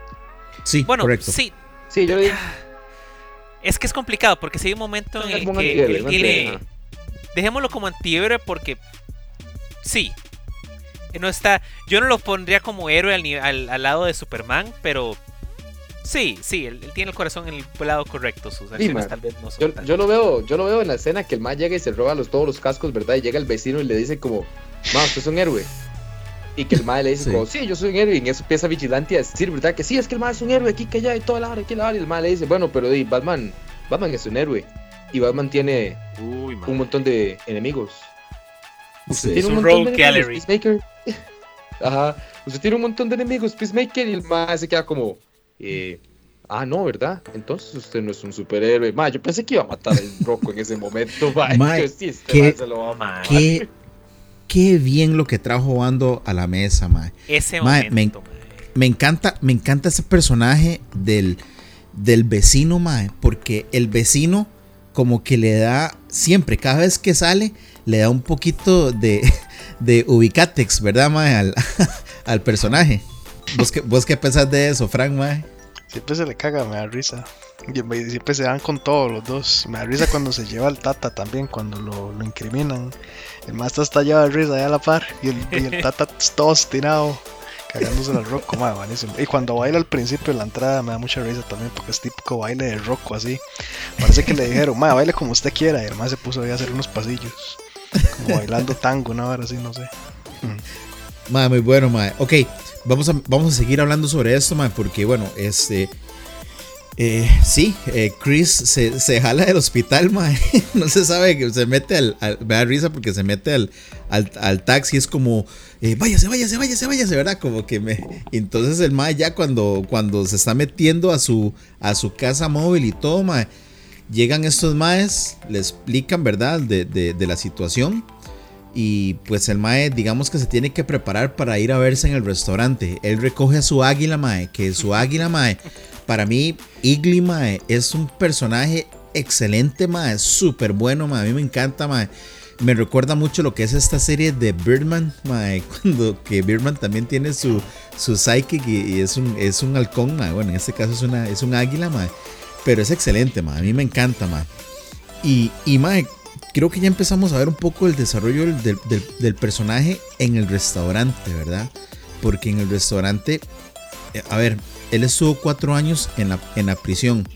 Speaker 1: Sí,
Speaker 2: bueno,
Speaker 1: correcto.
Speaker 2: sí,
Speaker 4: Sí, yo le dije,
Speaker 2: es que es complicado, porque si hay un momento en el que, dejémoslo como antihéroe porque, sí, no está, yo no lo pondría como héroe al, al, al lado de Superman, pero sí, sí, él, él tiene el corazón en el lado correcto, sus acciones
Speaker 4: man.
Speaker 2: tal vez no son
Speaker 4: Yo,
Speaker 2: tan-
Speaker 4: yo lo veo, yo lo veo en la escena que el mae llega y se roba los, todos los cascos, ¿verdad? Y llega el vecino y le dice como, ma, usted es un héroe. Y que el mae le dice
Speaker 1: Sí.
Speaker 4: como, sí, yo soy un héroe. Y en eso empieza Vigilante a decir, ¿verdad? Que sí, es que el mae es un héroe aquí, que allá, y toda la hora, aquí la hora. Y el mae le dice, bueno, pero di, Batman, Batman es un héroe. Y Batman tiene
Speaker 2: Uy, man.
Speaker 4: un montón de enemigos.
Speaker 1: Sí.
Speaker 4: tiene
Speaker 2: Es
Speaker 4: un
Speaker 2: un
Speaker 4: montón de enemigos,
Speaker 2: gallery.
Speaker 4: Peacemaker. Ajá. Usted tiene un montón de enemigos, Peacemaker. Y el mae se queda como, eh, ah, no, ¿verdad? Entonces usted no es un superhéroe. Ma, yo pensé que iba a matar al Rocco en ese momento, ma.
Speaker 1: Mae,
Speaker 4: Yo, sí, este
Speaker 1: ¿qué-
Speaker 4: se lo va a matar.
Speaker 1: Qué, qué bien lo que trajo Bando a la mesa, mae.
Speaker 2: Ese
Speaker 1: Mae,
Speaker 2: momento.
Speaker 1: Me encanta, me encanta ese personaje del, del vecino, mae, porque el vecino como que le da, siempre, cada vez que sale, le da un poquito de, de ubicatex, ¿verdad, mae? Al, al personaje. ¿Vos qué, ¿Vos qué pensás de eso, Frank, mae?
Speaker 3: Siempre se le caga, me da risa. Y siempre se dan con todos los dos. Me da risa cuando se lleva al Tata también, cuando lo, lo incriminan. El más está estallado de risa ahí a la par. Y el, y el Tata todo estirado, cagándose al Rocco, madre, buenísimo. Y cuando baila al principio de la entrada me da mucha risa también, porque es típico baile de Rocco así. Parece que le dijeron, madre, baile como usted quiera. Y el más se puso ahí a hacer unos pasillos. Como bailando tango, una hora así, no sé.
Speaker 1: Mae, muy bueno, mae. Ok, vamos a, vamos a seguir hablando sobre esto, mae, porque bueno, este... eh, sí, eh, Chris se, se jala del hospital, mae. No se sabe que se mete al, al- risa porque se mete al, al, al taxi. Es como, eh, váyase, váyase, váyase, váyase, ¿verdad? Como que me. Entonces el mae ya cuando, cuando se está metiendo a su, a su casa móvil y todo, mae. Llegan estos maes, le explican, ¿verdad? De, de- la situación. Y pues el Mae, digamos que se tiene que preparar para ir a verse en el restaurante. Él recoge a su águila, Mae, que su águila, Mae, para mí, Igly, Mae, es un personaje excelente, Mae, súper bueno, Mae, a mí me encanta, Mae. Me recuerda mucho lo que es esta serie de Birdman, Mae, cuando que Birdman también tiene su, su psychic y, y es, un, es un halcón, Mae. Bueno, en este caso es, una, es un águila, Mae. Pero es excelente, Mae, a mí me encanta, Mae. Y, y Mae, creo que ya empezamos a ver un poco el desarrollo del, del- personaje en el restaurante, ¿verdad? Porque en el restaurante, eh, a ver, él estuvo cuatro años en la, en la prisión.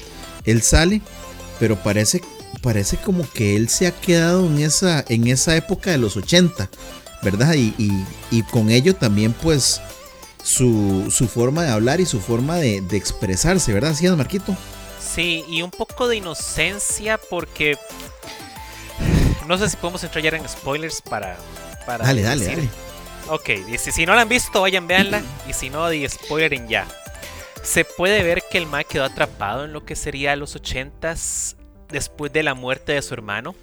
Speaker 1: Él sale, pero parece, parece como que él se ha quedado en esa, en esa época de los 80, ¿verdad? Y, y- y con ello también, pues, su, su forma de hablar y su forma de, de expresarse, ¿verdad? ¿Sí es, Marquito?
Speaker 2: Sí, y un poco de inocencia porque no sé si podemos entrar ya en spoilers para... para
Speaker 1: Dale, dale,
Speaker 2: decir-
Speaker 1: dale.
Speaker 2: Ok, y si, si no la han visto, vayan, véanla. Y si no, di spoiler en ya. Se puede ver que el Mae quedó atrapado en lo que sería los 80s después de la muerte de su hermano.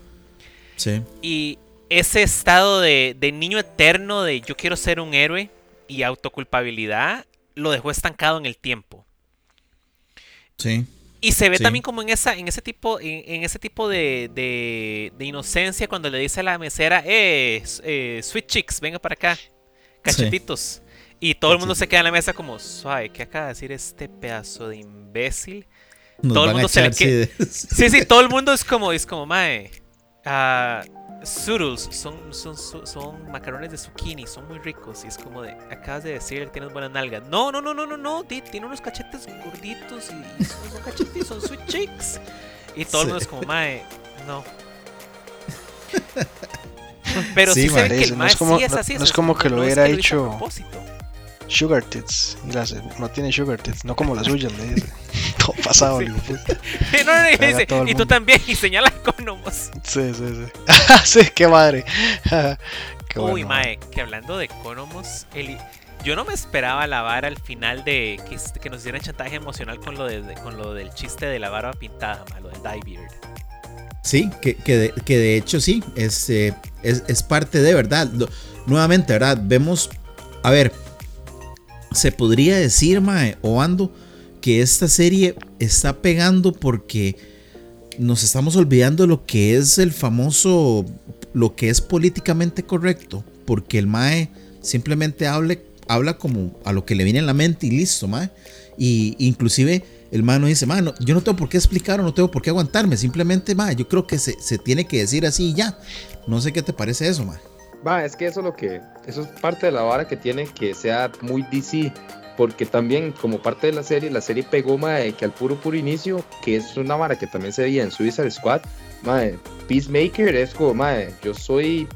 Speaker 1: Sí.
Speaker 2: Y ese estado de, de niño eterno de yo quiero ser un héroe y autoculpabilidad lo dejó estancado en el tiempo.
Speaker 1: Sí.
Speaker 2: Y se ve
Speaker 1: Sí.
Speaker 2: también como en esa, en ese tipo, en, en ese tipo de, de- de inocencia cuando le dice a la mesera, eh, eh, sweet chicks, venga para acá, cachetitos. Y todo el mundo se queda en la mesa como, suave, ¿qué acaba de decir este pedazo de imbécil?
Speaker 1: Nos
Speaker 2: Todo el mundo se le
Speaker 1: echar, sí,
Speaker 2: Sí, sí, todo el mundo es como, es como, mae, ah, zoodles, son, son, son, son macarrones de zucchini, son muy ricos. Y es como de, acabas de decir que tienes buenas nalgas. No, no, no, no, no, no, ti- tiene unos cachetes gorditos y, y son, cachetes, son sweet chicks. Y todo el
Speaker 1: Sí.
Speaker 2: mundo es como, mae, no. Pero sí,
Speaker 1: Sí,
Speaker 2: ve que el
Speaker 3: no
Speaker 2: mae
Speaker 3: es como-
Speaker 2: sí es
Speaker 3: no-
Speaker 2: así.
Speaker 3: no
Speaker 2: o
Speaker 3: es como que lo
Speaker 2: no
Speaker 3: hubiera
Speaker 2: hizo a
Speaker 3: hecho-
Speaker 2: propósito.
Speaker 3: Sugar tits. Y las- no tiene sugar tits, no como las suyas, le dice. Todo pasado,
Speaker 2: Sí.
Speaker 3: puta.
Speaker 2: No, no, no, y dice, y tú también, y señala Economos.
Speaker 3: Sí, sí, sí. sí, qué madre. qué
Speaker 2: Uy,
Speaker 3: bueno.
Speaker 2: mae, que hablando de Economos, el- yo no me esperaba la vara al final de que, nos dieran chantaje emocional con lo, de, de- con lo del chiste de la barba pintada, mae, lo del dye beard.
Speaker 1: Sí, que, que, de, que de hecho sí, es, eh, es, es parte de verdad. Lo- nuevamente, ¿verdad? Vemos, a ver, se podría decir, Mae, o Ando, que esta serie está pegando porque nos estamos olvidando lo que es el famoso, lo que es políticamente correcto, porque el Mae simplemente habla como a lo que le viene en la mente y listo, Mae. Y inclusive el Mae no dice, Mae, no- yo no tengo por qué explicar o no tengo por qué aguantarme, simplemente, Mae, yo creo que se, se tiene que decir así y ya. No sé qué te parece eso, Mae.
Speaker 4: Va, es que eso es lo que, eso es parte de la vara que tiene que sea muy DC, porque también como parte de la serie, la serie pegó mae, que al puro puro inicio, que es una vara que también se veía en Suicide Squad, mae, Peacemaker es como, mae, yo soy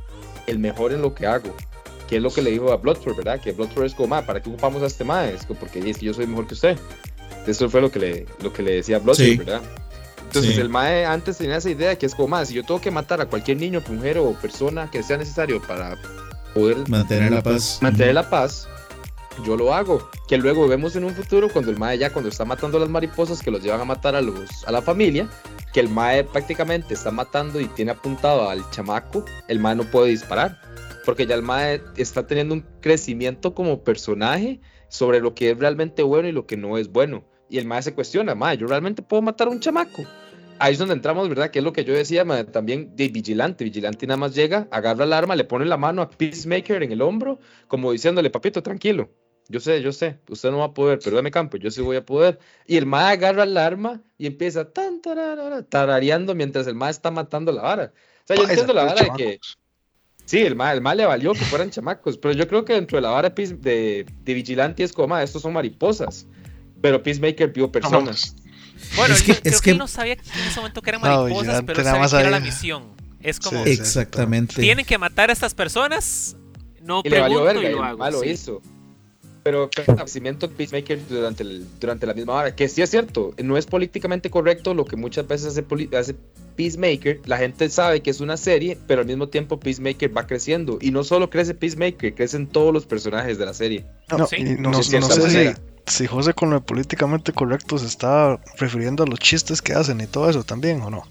Speaker 4: el mejor en lo que hago, que es lo que le dijo a Bloodsport, ¿verdad? Que Bloodsport es como, mae, ¿para qué ocupamos a este mae? Es como, porque yo soy mejor que usted. Eso fue lo que le, lo que le decía a Bloodsport,
Speaker 1: Sí.
Speaker 4: ¿verdad? Entonces
Speaker 1: Sí.
Speaker 4: el mae antes tenía esa idea que es como, mae, si yo tengo que matar a cualquier niño, mujer o persona que sea necesario para poder
Speaker 1: Mantener la paz.
Speaker 4: mantener la paz, yo lo hago. Que luego vemos en un futuro cuando el Mae ya cuando está matando a las mariposas que los llevan a matar a los a la familia, que el Mae prácticamente está matando y tiene apuntado al chamaco, el Mae no puede disparar. Porque ya el Mae está teniendo un crecimiento como personaje sobre lo que es realmente bueno y lo que no es bueno. Y el Mae se cuestiona, Mae, yo realmente puedo matar a un chamaco. Ahí es donde entramos, ¿verdad? Que es lo que yo decía, mae, también de Vigilante. Vigilante nada más llega, agarra el arma, le pone la mano a Peacemaker en el hombro, como diciéndole, papito, tranquilo. Yo sé, yo sé, usted no va a poder, pero dame campo, yo sí voy a poder. Y el mae agarra el arma y empieza tan, tararara, tarareando mientras el mae está matando la vara. O sea, yo
Speaker 3: Ay,
Speaker 4: entiendo la vara de que, sí, el mae, el mae le valió que fueran chamacos, pero yo creo que dentro de la vara de, de, Vigilante es como, estos son mariposas. Pero Peacemaker vio personas.
Speaker 2: Bueno,
Speaker 1: Es que-
Speaker 2: no- creo
Speaker 1: es
Speaker 2: que,
Speaker 1: que-
Speaker 2: él no sabía que en ese momento que eran
Speaker 3: No,
Speaker 2: mariposas, pero sabía
Speaker 3: más
Speaker 2: que era la misión. Es como,
Speaker 3: Sí.
Speaker 1: Exactamente.
Speaker 2: tienen que matar a estas personas, no
Speaker 4: y le valió
Speaker 2: pregunto
Speaker 4: verga,
Speaker 2: y lo hago.
Speaker 4: mae lo
Speaker 2: sí.
Speaker 4: hizo. Pero nacimiento de Peacemaker durante, el- durante la misma hora, que sí es cierto, no es políticamente correcto lo que muchas veces hace, hace Peacemaker. La gente sabe que es una serie, pero al mismo tiempo Peacemaker va creciendo. Y no solo crece Peacemaker, crecen todos los personajes de la serie.
Speaker 3: No,
Speaker 2: Sí.
Speaker 3: no, no
Speaker 4: cierta
Speaker 3: sé si. Si José con lo políticamente correcto se está refiriendo a los chistes que hacen y todo eso también, ¿o no?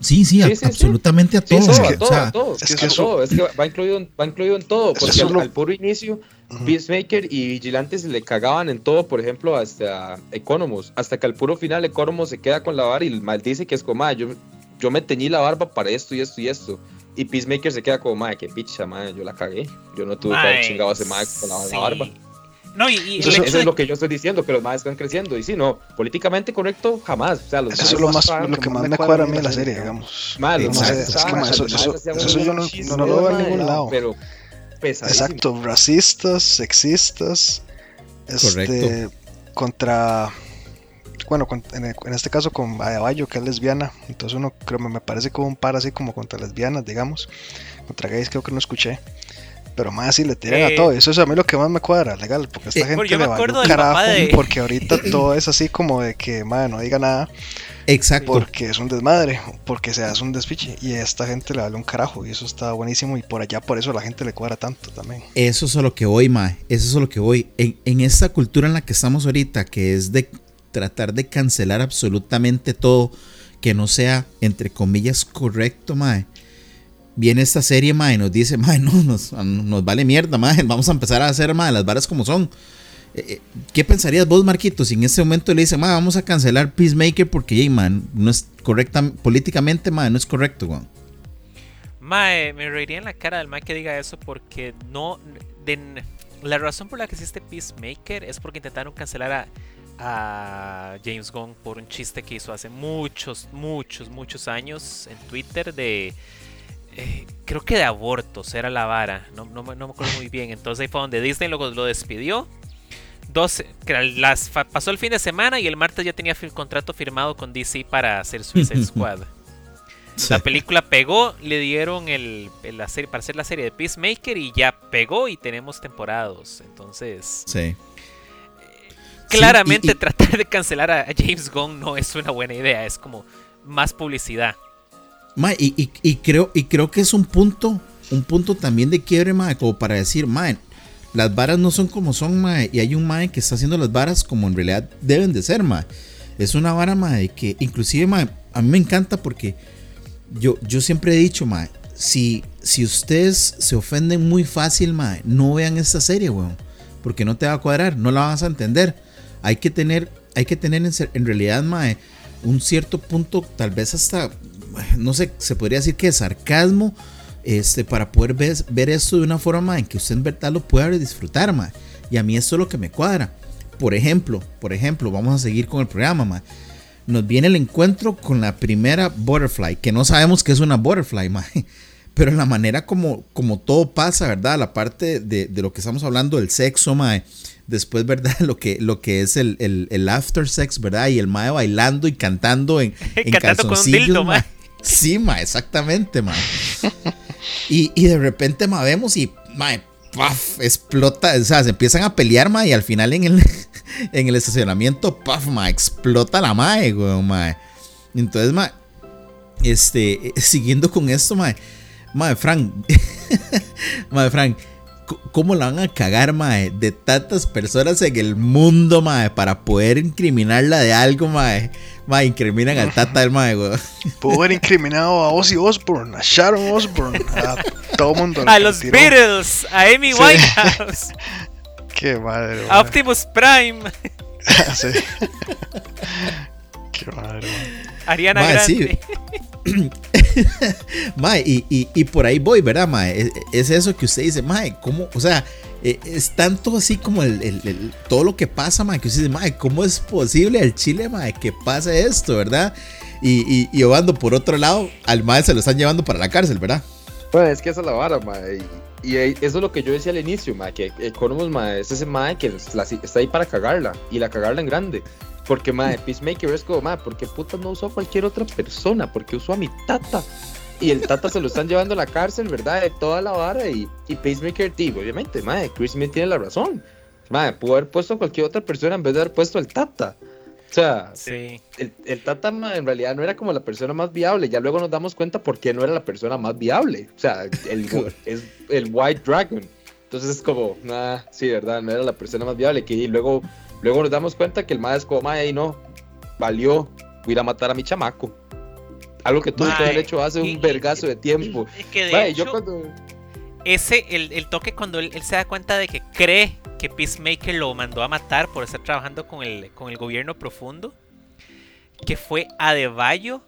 Speaker 1: Sí, sí,
Speaker 4: Sí,
Speaker 1: a-
Speaker 4: sí, sí.
Speaker 1: absolutamente a
Speaker 4: Sí, todo,
Speaker 1: o
Speaker 4: a todo,
Speaker 1: sea,
Speaker 4: a todo.
Speaker 3: es que
Speaker 4: que,
Speaker 3: eso-
Speaker 4: todo, es que va incluido, en- va incluido en todo, porque al,
Speaker 3: lo-
Speaker 4: al puro inicio. Peacemaker y Vigilante se le cagaban en todo, por ejemplo, hasta Economos, hasta que al puro final Economos se queda con la vara y maldice que es como, "Ah, yo, yo me teñí la barba para esto y esto y esto. Y Peacemaker se queda como, madre, qué picha, madre, yo la cagué. Yo no tuve que haber chingado a ese madre con la, barba.
Speaker 2: No, y,
Speaker 3: Eso-
Speaker 2: hecho
Speaker 4: Eso
Speaker 2: de
Speaker 4: es lo que yo estoy diciendo, que los madres están creciendo. Y sí, no, políticamente correcto, jamás. O sea, los
Speaker 3: Eso es lo más lo que más me cuadra a mí de la serie, digamos. Es que, mae, eso- eso- yo no- no lo veo en ningún lado.
Speaker 4: Pero pesadísimo.
Speaker 3: Exacto, racistas, sexistas, este,
Speaker 1: Correcto.
Speaker 3: contra, bueno, con- en, en este caso con Adebayo, que es lesbiana, entonces uno creo me me parece como un par así como contra lesbianas, digamos, contra gays creo que no escuché, Pero más si le tiran a
Speaker 2: Eh,
Speaker 3: todo. Eso es a mí lo que más me cuadra, legal. Porque esta
Speaker 1: Eh,
Speaker 3: gente
Speaker 2: yo
Speaker 3: le
Speaker 2: me acuerdo
Speaker 3: un carajo.
Speaker 2: de-
Speaker 3: Porque ahorita todo es así como de que, madre, no diga nada.
Speaker 1: Exacto.
Speaker 3: Porque es un desmadre. Porque se hace un despiche. Y a esta gente le vale un carajo. Y eso está buenísimo. Y por allá, por eso a la gente le cuadra tanto también.
Speaker 1: Eso es a lo que voy, mae. Eso es a lo que voy. En, en esta cultura en la que estamos ahorita, que es de tratar de cancelar absolutamente todo que no sea, entre comillas, correcto, mae. Viene esta serie, mae, nos dice, mae, no, nos, nos vale mierda, mae. Vamos a empezar a hacer, mae, las varas como son. Eh, eh, ¿Qué pensarías vos, Marquito, si en este momento le dicen, mae, vamos a cancelar Peacemaker porque, hey, man, no es correcta, políticamente, mae, no es correcto, weón?
Speaker 2: Mae, me reiría en la cara del Mae que diga eso porque no. la razón por la que existe Peacemaker es porque intentaron cancelar a, a James Gunn por un chiste que hizo hace muchos, muchos, muchos años en Twitter de. Eh, creo que de abortos era la vara, no, no, me- no me acuerdo muy bien. Entonces ahí fue donde Disney lo, lo despidió. Dos, que las, fa- pasó el fin de semana y el martes ya tenía el contrato firmado con DC para hacer Suicide Squad. La película pegó, le dieron el, el- la serie, para hacer la serie de Peacemaker y ya pegó y tenemos temporadas. Entonces,
Speaker 1: Sí.
Speaker 2: claramente
Speaker 1: y- y-
Speaker 2: tratar de cancelar a, a James Gunn no es una buena idea, es como más publicidad.
Speaker 1: Mae, y, creo, y creo que es un punto, un punto también de quiebre, mae, como para decir, mae, las varas no son como son, mae, y hay un mae que está haciendo las varas como en realidad deben de ser, mae. Es una vara, mae, que inclusive, mae, a mí me encanta porque yo, yo siempre he dicho, mae, si, si ustedes se ofenden muy fácil, mae, no vean esta serie, weón, porque no te va a cuadrar, no la vas a entender. Hay que tener, hay que tener en, en realidad, mae, un cierto punto, tal vez hasta, no sé, se podría decir que sarcasmo, este, para poder ver, ver esto de una forma en que usted en verdad lo pueda disfrutar, mae. Y a mí esto es lo que me cuadra. Por ejemplo, por ejemplo, vamos a seguir con el programa, mae. Nos viene el encuentro con la primera Butterfly, que no sabemos que es una Butterfly, mae. Pero la manera como, como todo pasa, ¿verdad? La parte de, de lo que estamos hablando del sexo, mae. Después, ¿verdad? Lo que, lo que es el, el, el after sex, ¿verdad? Y el mae bailando y cantando en, en
Speaker 2: Cantando con un dildo,
Speaker 1: mae. Sí, ma, exactamente, ma. Y, y de repente, ma, vemos y, ma, paf, explota, o sea, se empiezan a pelear, ma, y al final en el, en el estacionamiento, paf, ma, explota la mae, weón, ma. Entonces, ma, este, eh, siguiendo con esto, ma, ma, Frank, ma, Frank, ¿cómo la van a cagar, mae? De tantas personas en el mundo, mae, para poder incriminarla de algo, mae. Mae, incriminan al tata del mae, weón.
Speaker 3: Pudo haber incriminado a Ozzy Osbourne, a Sharon Osbourne, a todo el mundo.
Speaker 2: A los
Speaker 3: tiró.
Speaker 2: Beatles, a Amy
Speaker 3: Sí.
Speaker 2: Winehouse,
Speaker 3: Qué madre.
Speaker 2: a. Optimus Prime,
Speaker 3: Sí. Qué madre.
Speaker 2: Ariana
Speaker 1: Mae, sí.
Speaker 2: Grande.
Speaker 1: Mae, y, y, y por ahí voy, ¿verdad, mae? Es, es eso que usted dice, mae, ¿cómo? O sea, eh, es tanto así como el, el- el- todo lo que pasa, mae, que usted dice, mae, ¿cómo es posible al Chile, mae, que pase esto, ¿verdad? Y, y, y Obando, por otro lado, al mae se lo están llevando para la cárcel, ¿verdad?
Speaker 4: Bueno, es que esa es la vara, mae. Y, eso es lo que yo decía al inicio, mae, que Economos, mae, es ese mae que la- está ahí para cagarla y la cagarla en grande. Porque, mae, Peacemaker es como, mae, ¿por qué puta no usó a cualquier otra persona? Porque usó a mi tata. Y el tata se lo están llevando a la cárcel, ¿verdad? De toda la vara. Y, y Peacemaker, tío, obviamente, mae, Chris Smith tiene la razón. Mae, pudo haber puesto a cualquier otra persona en vez de haber puesto al tata. O sea,
Speaker 2: Sí.
Speaker 4: el, el Tata en realidad no era como la persona más viable. Ya luego nos damos cuenta por qué no era la persona más viable. O sea, el, es el White Dragon. Entonces es como, nah, sí, verdad, no era la persona más viable. Que, y luego, luego nos damos cuenta que el más es como, "Mae, no, valió, voy a ir a matar a mi chamaco. Algo que que
Speaker 2: Mae,
Speaker 4: haber hecho hace un vergazo de tiempo.
Speaker 2: Es que de
Speaker 4: Mae,
Speaker 2: hecho,
Speaker 4: yo cuando.
Speaker 2: ese, el, el toque cuando él, él se da cuenta de que cree que Peacemaker lo mandó a matar por estar trabajando con el, con el gobierno profundo, que fue Adebayo,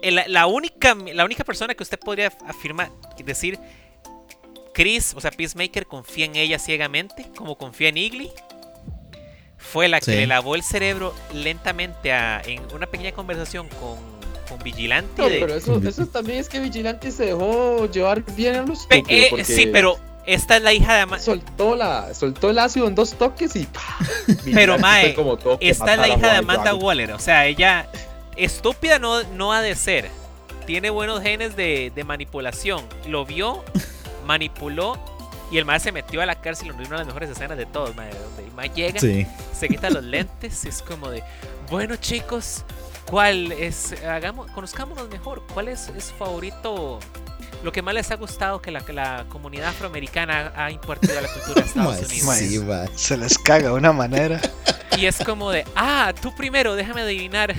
Speaker 2: el- la, única, la única persona que usted podría afirmar, decir, Chris, o sea, Peacemaker confía en ella ciegamente, como confía en Igly, fue la que
Speaker 1: Sí.
Speaker 2: le lavó el cerebro lentamente a- en una pequeña conversación con, con Vigilante.
Speaker 4: No,
Speaker 2: de-
Speaker 4: pero eso, eso también es que Vigilante se dejó llevar bien a los
Speaker 2: Pe- eh, sí, pero esta es la hija de Ama-
Speaker 4: soltó la soltó el ácido en dos toques y ¡pah!
Speaker 2: Pero, mae,
Speaker 4: como
Speaker 2: Esta es la hija de Amanda
Speaker 4: Dragon.
Speaker 2: Waller. O sea, ella estúpida no, no ha de ser. Tiene buenos genes de, de manipulación. Lo vio, manipuló Y el mae se metió a la cárcel una de las mejores escenas de todos, mae. Donde el mae llega,
Speaker 1: Sí.
Speaker 2: se quita los lentes y es como de, bueno chicos, ¿cuál es, hagamos, conozcámonos mejor, cuál es, es su favorito, lo que más les ha gustado que la, que la comunidad afroamericana ha impartido a la cultura de Estados
Speaker 1: Mae,
Speaker 2: Unidos?
Speaker 1: sí, mae.
Speaker 3: Se les caga de una manera.
Speaker 2: Y es como de, ah, tú primero, déjame adivinar.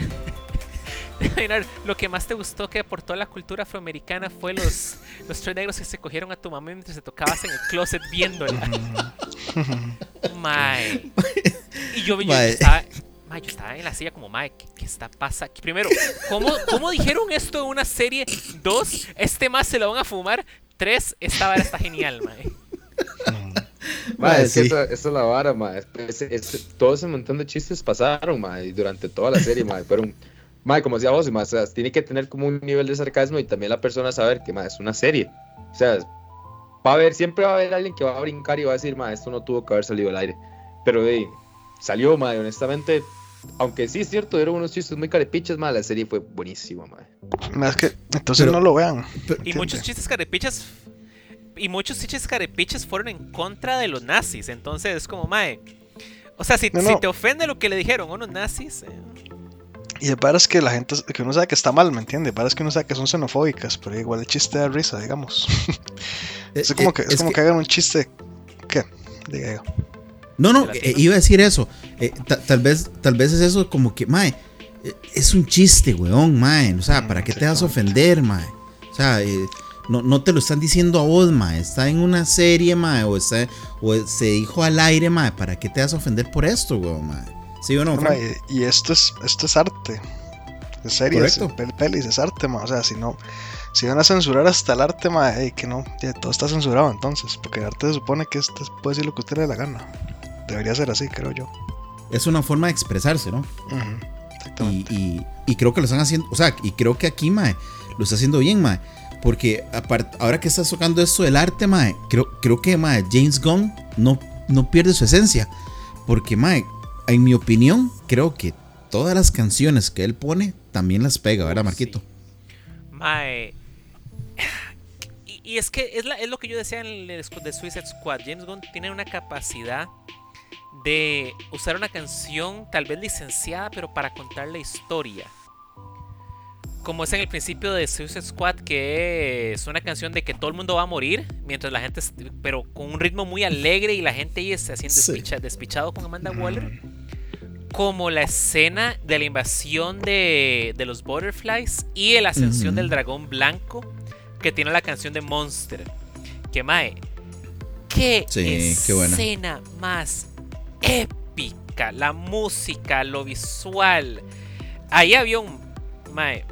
Speaker 2: Lo que más te gustó que aportó la cultura afroamericana fue los, los tres negros que se cogieron a tu mamá mientras te tocabas en el closet viéndola. Mae. Y yo, yo
Speaker 1: Mae.
Speaker 2: estaba, yo estaba en la silla como, mae, ¿qué, qué está pasando? Primero, ¿cómo, ¿cómo dijeron esto en una serie? Dos, este más se lo van a fumar. Tres, esta vara está genial, mae.
Speaker 4: Ma,
Speaker 1: Mae,
Speaker 4: es que
Speaker 1: sí.
Speaker 4: esa, esa es la vara, ma. Es- es- es- todo ese montón de chistes pasaron, ma, y durante toda la serie, ma. Fueron, ma, como decía vos, ma, o sea, tiene que tener como un nivel de sarcasmo y también la persona saber que, ma, es una serie. O sea, va a haber, siempre va a haber alguien que va a brincar y va a decir, ma, esto no tuvo que haber salido al aire. Pero, de, salió, ma, y honestamente, aunque sí es cierto, eran unos chistes muy carepiches, ma, la serie fue buenísima, ma.
Speaker 3: Más que, entonces
Speaker 1: Pero-
Speaker 3: no lo vean.
Speaker 1: Pero-
Speaker 2: Y muchos chistes carepichas. Y muchos chistes carepichas fueron en contra de los nazis. Entonces es como, mae. O sea, si,
Speaker 3: No,
Speaker 2: si
Speaker 3: no.
Speaker 2: te ofende lo que le dijeron a unos nazis. eh,
Speaker 3: Y de es que la gente, que uno sabe que está mal, ¿me entiende? De es que uno sabe que son xenofóbicas, pero igual el chiste da risa, digamos. es como que, es como que, hagan un chiste. ¿Qué? Diga yo.
Speaker 1: No, no, eh, iba a decir eso. Eh, ta- tal vez tal vez es eso como que, mae, eh, es un chiste, weón, mae. O sea,
Speaker 3: Mm,
Speaker 1: ¿para qué te vas a ofender, mae? O sea, eh, no, no te lo están diciendo a vos, mae. Está en una serie, mae, o, está, o se dijo al aire, mae. ¿Para qué te vas a ofender por esto, weón, mae? ¿Sí o no, Frank?
Speaker 3: y, y esto es esto es arte. Es series,
Speaker 1: Correcto.
Speaker 3: pel- pelis, es arte, ma. O sea, si no, si van a censurar hasta el arte, ma, ey, que no, ya todo está censurado entonces. Porque el arte se supone que este puede decir lo que usted le dé la gana. Debería ser así, creo yo.
Speaker 1: Es una forma de expresarse, ¿no? Y,
Speaker 3: Exactamente.
Speaker 1: y- y creo que lo están haciendo, o sea, y creo que aquí, mae, lo está haciendo bien, mae. Porque apart- ahora que estás tocando esto del arte, mae, creo, creo que, mae, James Gunn no, no pierde su esencia. Porque, mae, en mi opinión, creo que todas las canciones que él pone también las pega, ¿verdad,
Speaker 2: Sí.
Speaker 1: Marquito?
Speaker 2: Mae. Y, y es que es, la- es lo que yo decía en el de Suicide Squad. James Gunn tiene una capacidad de usar una canción tal vez licenciada, pero para contar la historia. Como es en el principio de Suicide Squad, que es una canción de que todo el mundo va a morir, mientras la gente, pero con un ritmo muy alegre y la gente ahí se haciendo
Speaker 1: Sí.
Speaker 2: despicha- despichado con Amanda Waller como la escena de la invasión de, de los Butterflies y la ascensión del dragón blanco que tiene la canción de Monster. Que mae, qué
Speaker 1: Sí, qué
Speaker 2: escena más épica, la música, lo visual. Ahí había un mae,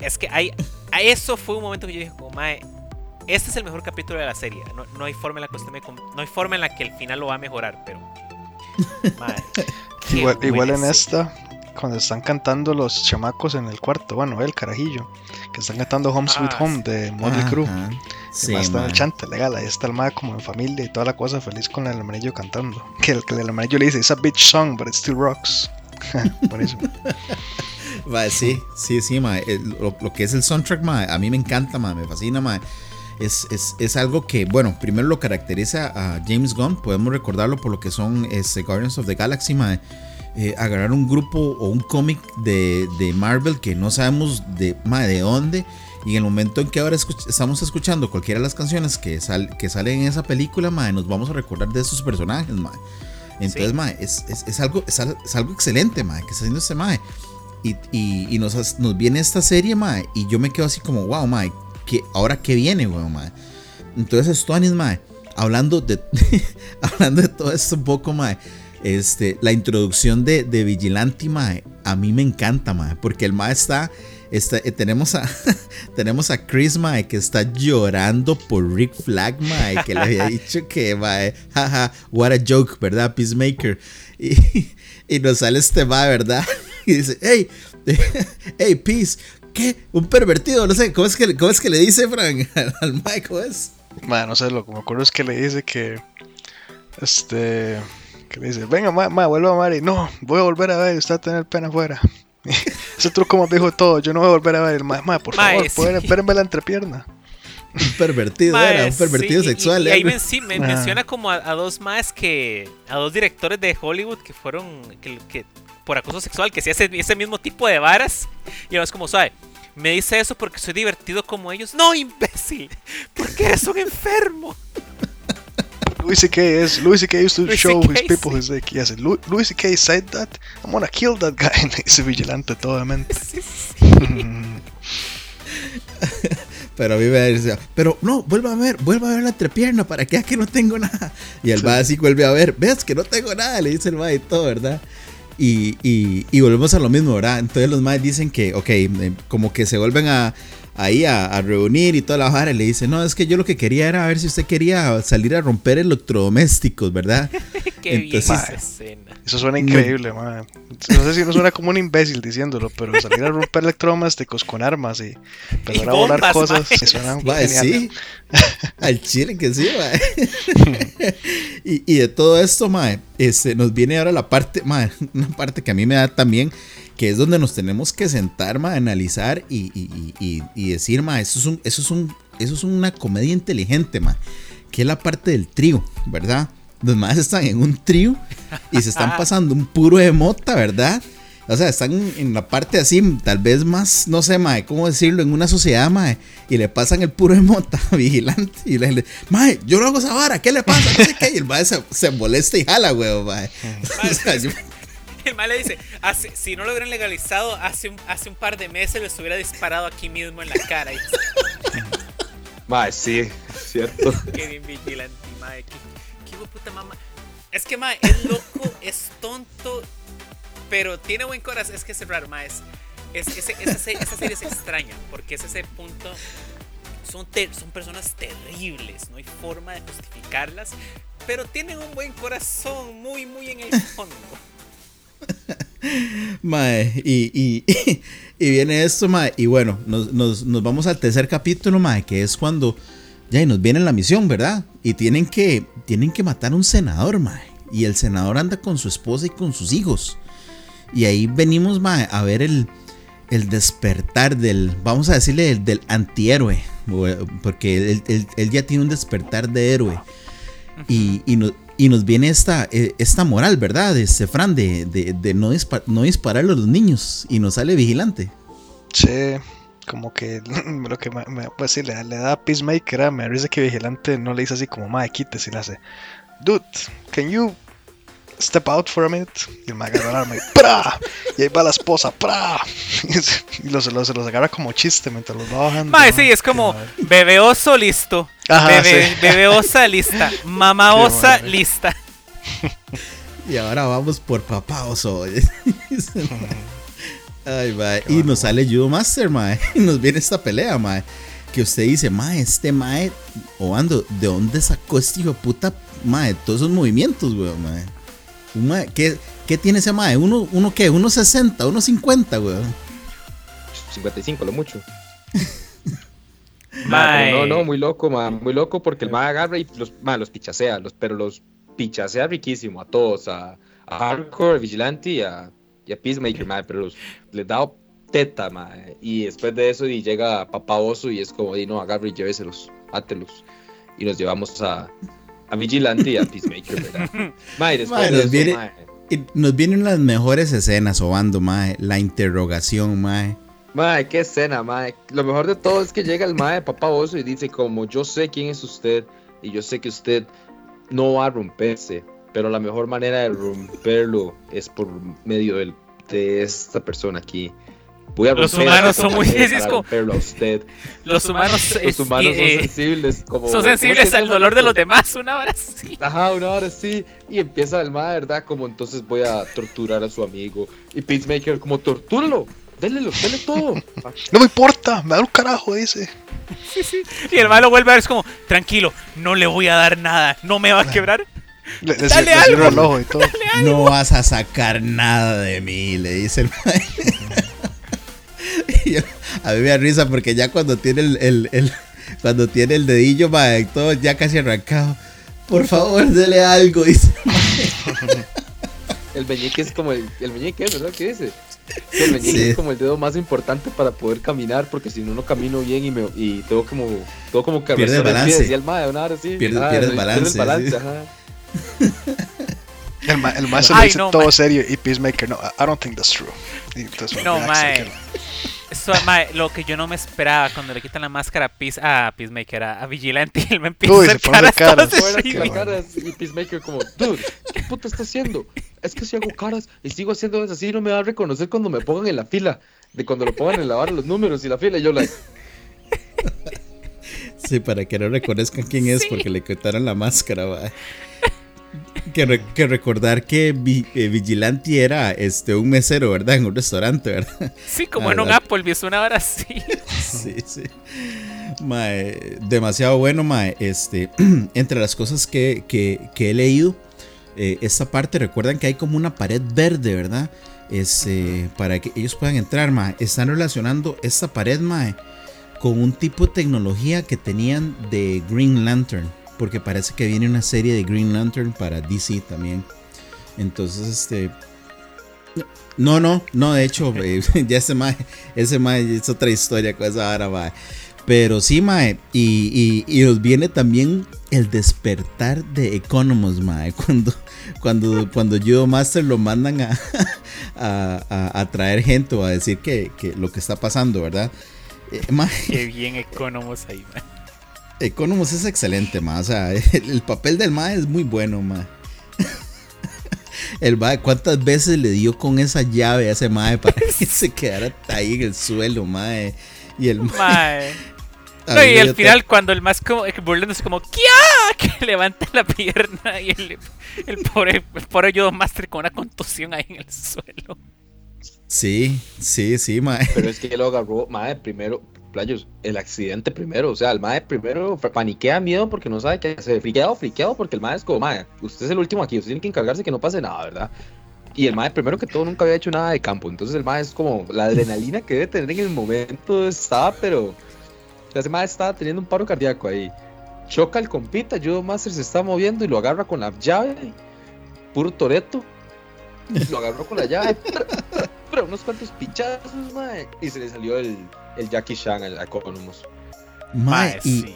Speaker 2: es que ahí a eso fue un momento que yo dije como mae, este es el mejor capítulo de la serie. No, no hay forma en la que usted me no hay forma en la que el final lo va a mejorar, pero mae, qué
Speaker 3: Igual, igual en esta, cuando están cantando los chamacos en el cuarto, bueno, el carajillo, que están cantando Home Sweet
Speaker 2: Ah,
Speaker 3: Home de Motley Crue.
Speaker 1: Sí,
Speaker 3: más está en el chante, legal, ahí está el mae como en familia y toda la cosa feliz con el amarillo cantando. Que el, que el amarillo le dice, it's a bitch song, but it still rocks. Buenísimo.
Speaker 1: Mae, sí, sí, sí, mae. El- Lo, lo que es el soundtrack, mae, a mí me encanta, mae, me fascina, mae. Es, es, es algo que, bueno, primero lo caracteriza a James Gunn, podemos recordarlo por lo que son este, Guardians of the Galaxy, mae. Eh, agarrar un grupo o un cómic de, de Marvel que no sabemos de, mae, de dónde. Y en el momento en que ahora escuch- estamos escuchando cualquiera de las canciones que, sal- que salen en esa película, mae, nos vamos a recordar de esos personajes, mae. Entonces,
Speaker 2: Sí.
Speaker 1: mae, es, es, es algo, es, al- es algo excelente, mae, que está haciendo este mae. Y, y, y nos, nos viene esta serie, mae, y yo me quedo así como, wow, mae, que ahora qué viene, weón, mae. Entonces, Stonis, mae, hablando de, hablando de todo esto un poco, mae, este, la introducción de, de Vigilante, mae, a mí me encanta, mae, porque el mae está, está eh, tenemos a, tenemos a Chris, mae, que está llorando por Rick Flag, mae, que le había dicho que, mae, jaja, what a joke, ¿verdad? Peacemaker. Y, y nos sale este mae, ¿verdad? Y dice, hey, hey, Peace, ¿qué? Un pervertido, no sé, ¿cómo es que, cómo es que le dice, Frank, al, al ¿cómo es?
Speaker 3: Ma, no sé, lo que me acuerdo es que le dice que. Este. Que le dice, venga, ma, ma, vuelva a Mari. No, voy a volver a ver, usted va a tener pena afuera. Ese truco más viejo de todo, yo no voy a volver a ver. Ma, ma por
Speaker 2: Ma,
Speaker 3: favor,
Speaker 2: sí.
Speaker 3: pueden- espérenme la entrepierna.
Speaker 1: un pervertido, era un pervertido
Speaker 2: sí, y-
Speaker 1: sexual.
Speaker 2: Y, y ahí
Speaker 1: era.
Speaker 2: menci- me
Speaker 3: Ah.
Speaker 2: menciona como a, a dos más que. a dos directores de Hollywood que fueron. que, que- por acoso sexual, que se hace ese mismo tipo de varas. Y además, como sabe, me dice eso porque soy divertido como ellos. No, imbécil, porque eres un enfermo.
Speaker 3: Louis C.K. is Louis C.K. used to
Speaker 2: Louis
Speaker 3: show his people
Speaker 2: sí.
Speaker 3: his dick. Yes, Lu- Louis C.K. said that. I'm gonna kill that guy. Ese vigilante totalmente.
Speaker 2: Sí, sí.
Speaker 1: Pero a mí me decía, pero no, vuelva a ver, vuelva a ver la entrepierna para que que no tengo nada. Y el
Speaker 3: Sí.
Speaker 1: va así vuelve a ver, ves que no tengo nada, le dice el ma y todo, ¿verdad? Y, y, volvemos a lo mismo, ¿verdad? Entonces los más dicen que, ok, eh, como que se vuelven a ahí a, a reunir y toda la vara y le dicen, no, es que yo lo que quería era ver si usted quería salir a romper electrodomésticos, ¿verdad?
Speaker 2: Qué bien
Speaker 1: Entonces-
Speaker 2: esa escena.
Speaker 3: Eso suena increíble, man. No sé si uno suena como un imbécil diciéndolo, pero salir a romper electrodomésticos con armas y empezar
Speaker 2: Y
Speaker 3: a volar
Speaker 2: bombas,
Speaker 3: cosas
Speaker 2: mae.
Speaker 3: sí suena
Speaker 1: Mae,
Speaker 3: genial.
Speaker 1: sí. Al chile que sí, y, y de todo esto, mae, este, nos viene ahora la parte, mae, una parte que a mí me da también, que es donde nos tenemos que sentar, mae, analizar y, y- y- decir, mae, eso es, un, eso, es un, eso es una comedia inteligente, mae, que es la parte del trío, ¿verdad? Los más están en un trío y se están pasando un puro de mota, ¿verdad? O sea, están en la parte así, tal vez más, no sé, mae, ¿cómo decirlo? En una sociedad, mae, y le pasan el puro de mota vigilante y le dicen, mae, yo no hago esa vara, ¿qué le pasa? No sé qué, y el mae se, se molesta y jala, weón, mae. O sea, yo-
Speaker 2: El mal le dice, hace- si no lo hubieran legalizado, hace un, hace un par de meses les hubiera disparado aquí mismo en la cara.
Speaker 4: Mae, sí, cierto.
Speaker 2: qué bien vigilante, madre. Qué, qué puta mamá. Es que, madre, es loco, es tonto, pero tiene buen corazón. Es que es raro, madre. Es, es- esa, se- esa serie es extraña, porque es ese punto. Son, ter- son personas terribles, no hay forma de justificarlas, pero tienen un buen corazón, muy, muy en el fondo.
Speaker 1: Mae, y, y, y viene esto, mae, y bueno, nos, nos- nos vamos al tercer capítulo, mae, que es cuando ya y nos viene la misión, ¿verdad? Y tienen que, tienen que matar a un senador, mae, y el senador anda con su esposa y con sus hijos. Y ahí venimos, mae, a ver el, el despertar del, vamos a decirle, del, del antihéroe, porque él, él- él ya tiene un despertar de héroe. Y, y, no- y nos viene esta, eh, esta moral, ¿verdad? Este Fran, de, de, no, dispa- no dispararle a los niños. Y nos sale vigilante.
Speaker 3: Sí, como que lo que me, me- pues le, da Peacemaker, ah, me risa que Vigilante no le dice así como, madre, quítese, y le hace, dude, can you step out for a minute? Y el mae agarra el arma y ¡pra! Y ahí va la esposa, ¡pra! Y los, los, se los agarra como chiste mientras los va bajando.
Speaker 2: Mae, sí, es como bebé oso listo.
Speaker 3: Ajá,
Speaker 2: bebé,
Speaker 3: sí.
Speaker 2: bebé osa lista. Mamá osa
Speaker 3: madre.
Speaker 2: lista.
Speaker 1: Y ahora vamos por papá oso. Ay, mae. Y nos sale Judo Master, mae. Y nos viene esta pelea, mae. Que usted dice, mae, este mae, Obando, ¿de dónde sacó este hijo de puta, mae? Todos esos movimientos, weón, mae. Mae, ¿qué, ¿Qué tiene ese mae? ¿Uno, uno qué? ¿Uno 60? ¿Uno 50, weón?
Speaker 4: 55, lo mucho.
Speaker 2: Mae.
Speaker 4: No, no, muy loco, ma, muy loco porque el ma agarra y los, ma, los pichasea, los, pero los pichasea riquísimo a todos, a, a Hardcore, a Vigilante y a, y a Peacemaker, ma, pero los, les da teta, ma, y después de eso y llega Papá Oso y es como, di, no, agarra y lléveselos, átelos, y nos llevamos a, a Vigilante y a Peacemaker, ¿verdad? Ma, y después de
Speaker 1: nos
Speaker 4: eso,
Speaker 1: viene-
Speaker 4: ma,
Speaker 1: Y nos vienen las mejores escenas, Obando, mae. La interrogación, mae.
Speaker 4: Mae, qué escena, mae. Lo mejor de todo es que llega el mae Papá Oso y dice como yo sé quién es usted y yo sé que usted no va a romperse, pero la mejor manera de romperlo es por medio del- de esta persona aquí. Voy a
Speaker 2: Los humanos son muy- es como-
Speaker 4: usted.
Speaker 2: Los humanos,
Speaker 4: Los
Speaker 2: es-
Speaker 4: humanos son
Speaker 2: eh,
Speaker 4: sensibles como
Speaker 2: son
Speaker 4: ¿cómo se
Speaker 2: sensibles al dolor de los demás. Una hora sí.
Speaker 4: Ajá, una hora sí. Y empieza el mae, ¿verdad? Como entonces voy a torturar a su amigo. Y Peacemaker como tortúralo. Délelo, dele todo.
Speaker 3: No me importa, me da un carajo, dice.
Speaker 2: Y el malo vuelve a ver, es como, tranquilo, no le voy a dar nada, no me va a quebrar.
Speaker 3: Le, le,
Speaker 2: Dale
Speaker 3: le
Speaker 2: algo.
Speaker 3: el ojo y todo.
Speaker 1: No vas a sacar nada de mí, le dice el mae. Yo- a mí me da risa porque ya cuando tiene el, el- el- cuando tiene el dedillo, mae, todo ya casi arrancado. Por favor, dele algo, dice.
Speaker 4: El meñique es como el, el meñique, ¿verdad? ¿Qué dice? El meñique
Speaker 1: Sí.
Speaker 4: es como el dedo más importante para poder caminar, porque si no, no camino bien y, me, y tengo como, tengo como que
Speaker 1: Pierde el balance.
Speaker 4: el mae, una hora así.
Speaker 1: Pierde-
Speaker 4: Ajá,
Speaker 1: pierde el
Speaker 4: sí,
Speaker 1: balance, sí.
Speaker 4: ajá.
Speaker 3: El, ma- el maestro
Speaker 2: Ay,
Speaker 3: le dice
Speaker 2: no,
Speaker 3: todo
Speaker 2: ma-
Speaker 3: serio y Peacemaker, no, I don't think that's true.
Speaker 2: No, mae. Mae, lo que yo no me esperaba cuando le quitan la máscara a, Peace, a Peacemaker, a, a Vigilante, y él me empieza
Speaker 3: Uy,
Speaker 2: a hacer caras
Speaker 3: caras.
Speaker 4: La cara y Peacemaker como, dude, ¿qué puta está haciendo? Es que si hago caras y sigo haciendo eso así, no me va a reconocer cuando me pongan en la fila. De cuando lo pongan en la barra los números y la fila. Y yo, like,
Speaker 1: Sí, para que no reconozcan quién es porque le quitaron la máscara, va. Que, re- que recordar que Vi- eh, Vigilante era este, un mesero, ¿verdad? En un restaurante, ¿verdad?
Speaker 2: Sí, como
Speaker 1: Ah,
Speaker 2: en un
Speaker 1: ¿verdad?
Speaker 2: Applebee's, una hora así.
Speaker 1: Sí, sí. Mae, demasiado bueno, mae. Este, entre las cosas que, que- que he leído, eh, esta parte, recuerdan que hay como una pared verde, ¿verdad? Este, para que ellos puedan entrar, mae. Están relacionando esta pared, mae, con un tipo de tecnología que tenían de Green Lantern. Porque parece que viene una serie de Green Lantern para DC también. Entonces, este. No, no, no, de hecho, eh, ya ese mae, ese mae es otra historia con esa vara, mae. Pero sí, mae, y, y, y nos viene también el despertar de Economos, mae. Cuando, cuando, cuando Judo Master lo mandan a, a, a- a traer gente o a decir que, que lo que está pasando, ¿verdad? Eh, mae,
Speaker 2: Qué bien economos ahí, mae.
Speaker 1: Economos es excelente, ma. O sea, el, el papel del ma es muy bueno, ma. El ma, ¿cuántas veces le dio con esa llave a ese mae para que se quedara ahí en el suelo, mae? Y el mae.
Speaker 2: Mae. No, y al final cuando el más como burlándose como ¡Kia! que levanta la pierna y el, el pobre el pobre Yodo Master con una contusión ahí en el suelo.
Speaker 1: Sí, sí, sí, mae.
Speaker 4: pero es que lo agarró, mae, primero, playos, el accidente primero. O sea, el mae primero paniquea miedo porque no sabe qué hacer. Friqueado, friqueado, porque el mae es como, mae, usted es el último aquí, usted tiene que encargarse que no pase nada, ¿verdad? Y el mae, primero que todo, nunca había hecho nada de campo. Entonces el mae es como la adrenalina que debe tener en el momento estaba, pero. Ese mae estaba teniendo un paro cardíaco ahí. Choca el compita, Judo Master se está moviendo y lo agarra con la llave. Puro toreto. Lo agarró con la llave. Pero unos cuantos pichazos, mae. Y se le salió el, el Jackie Chan al Economus.
Speaker 1: Mae,
Speaker 2: Mae,
Speaker 1: y,
Speaker 2: sí.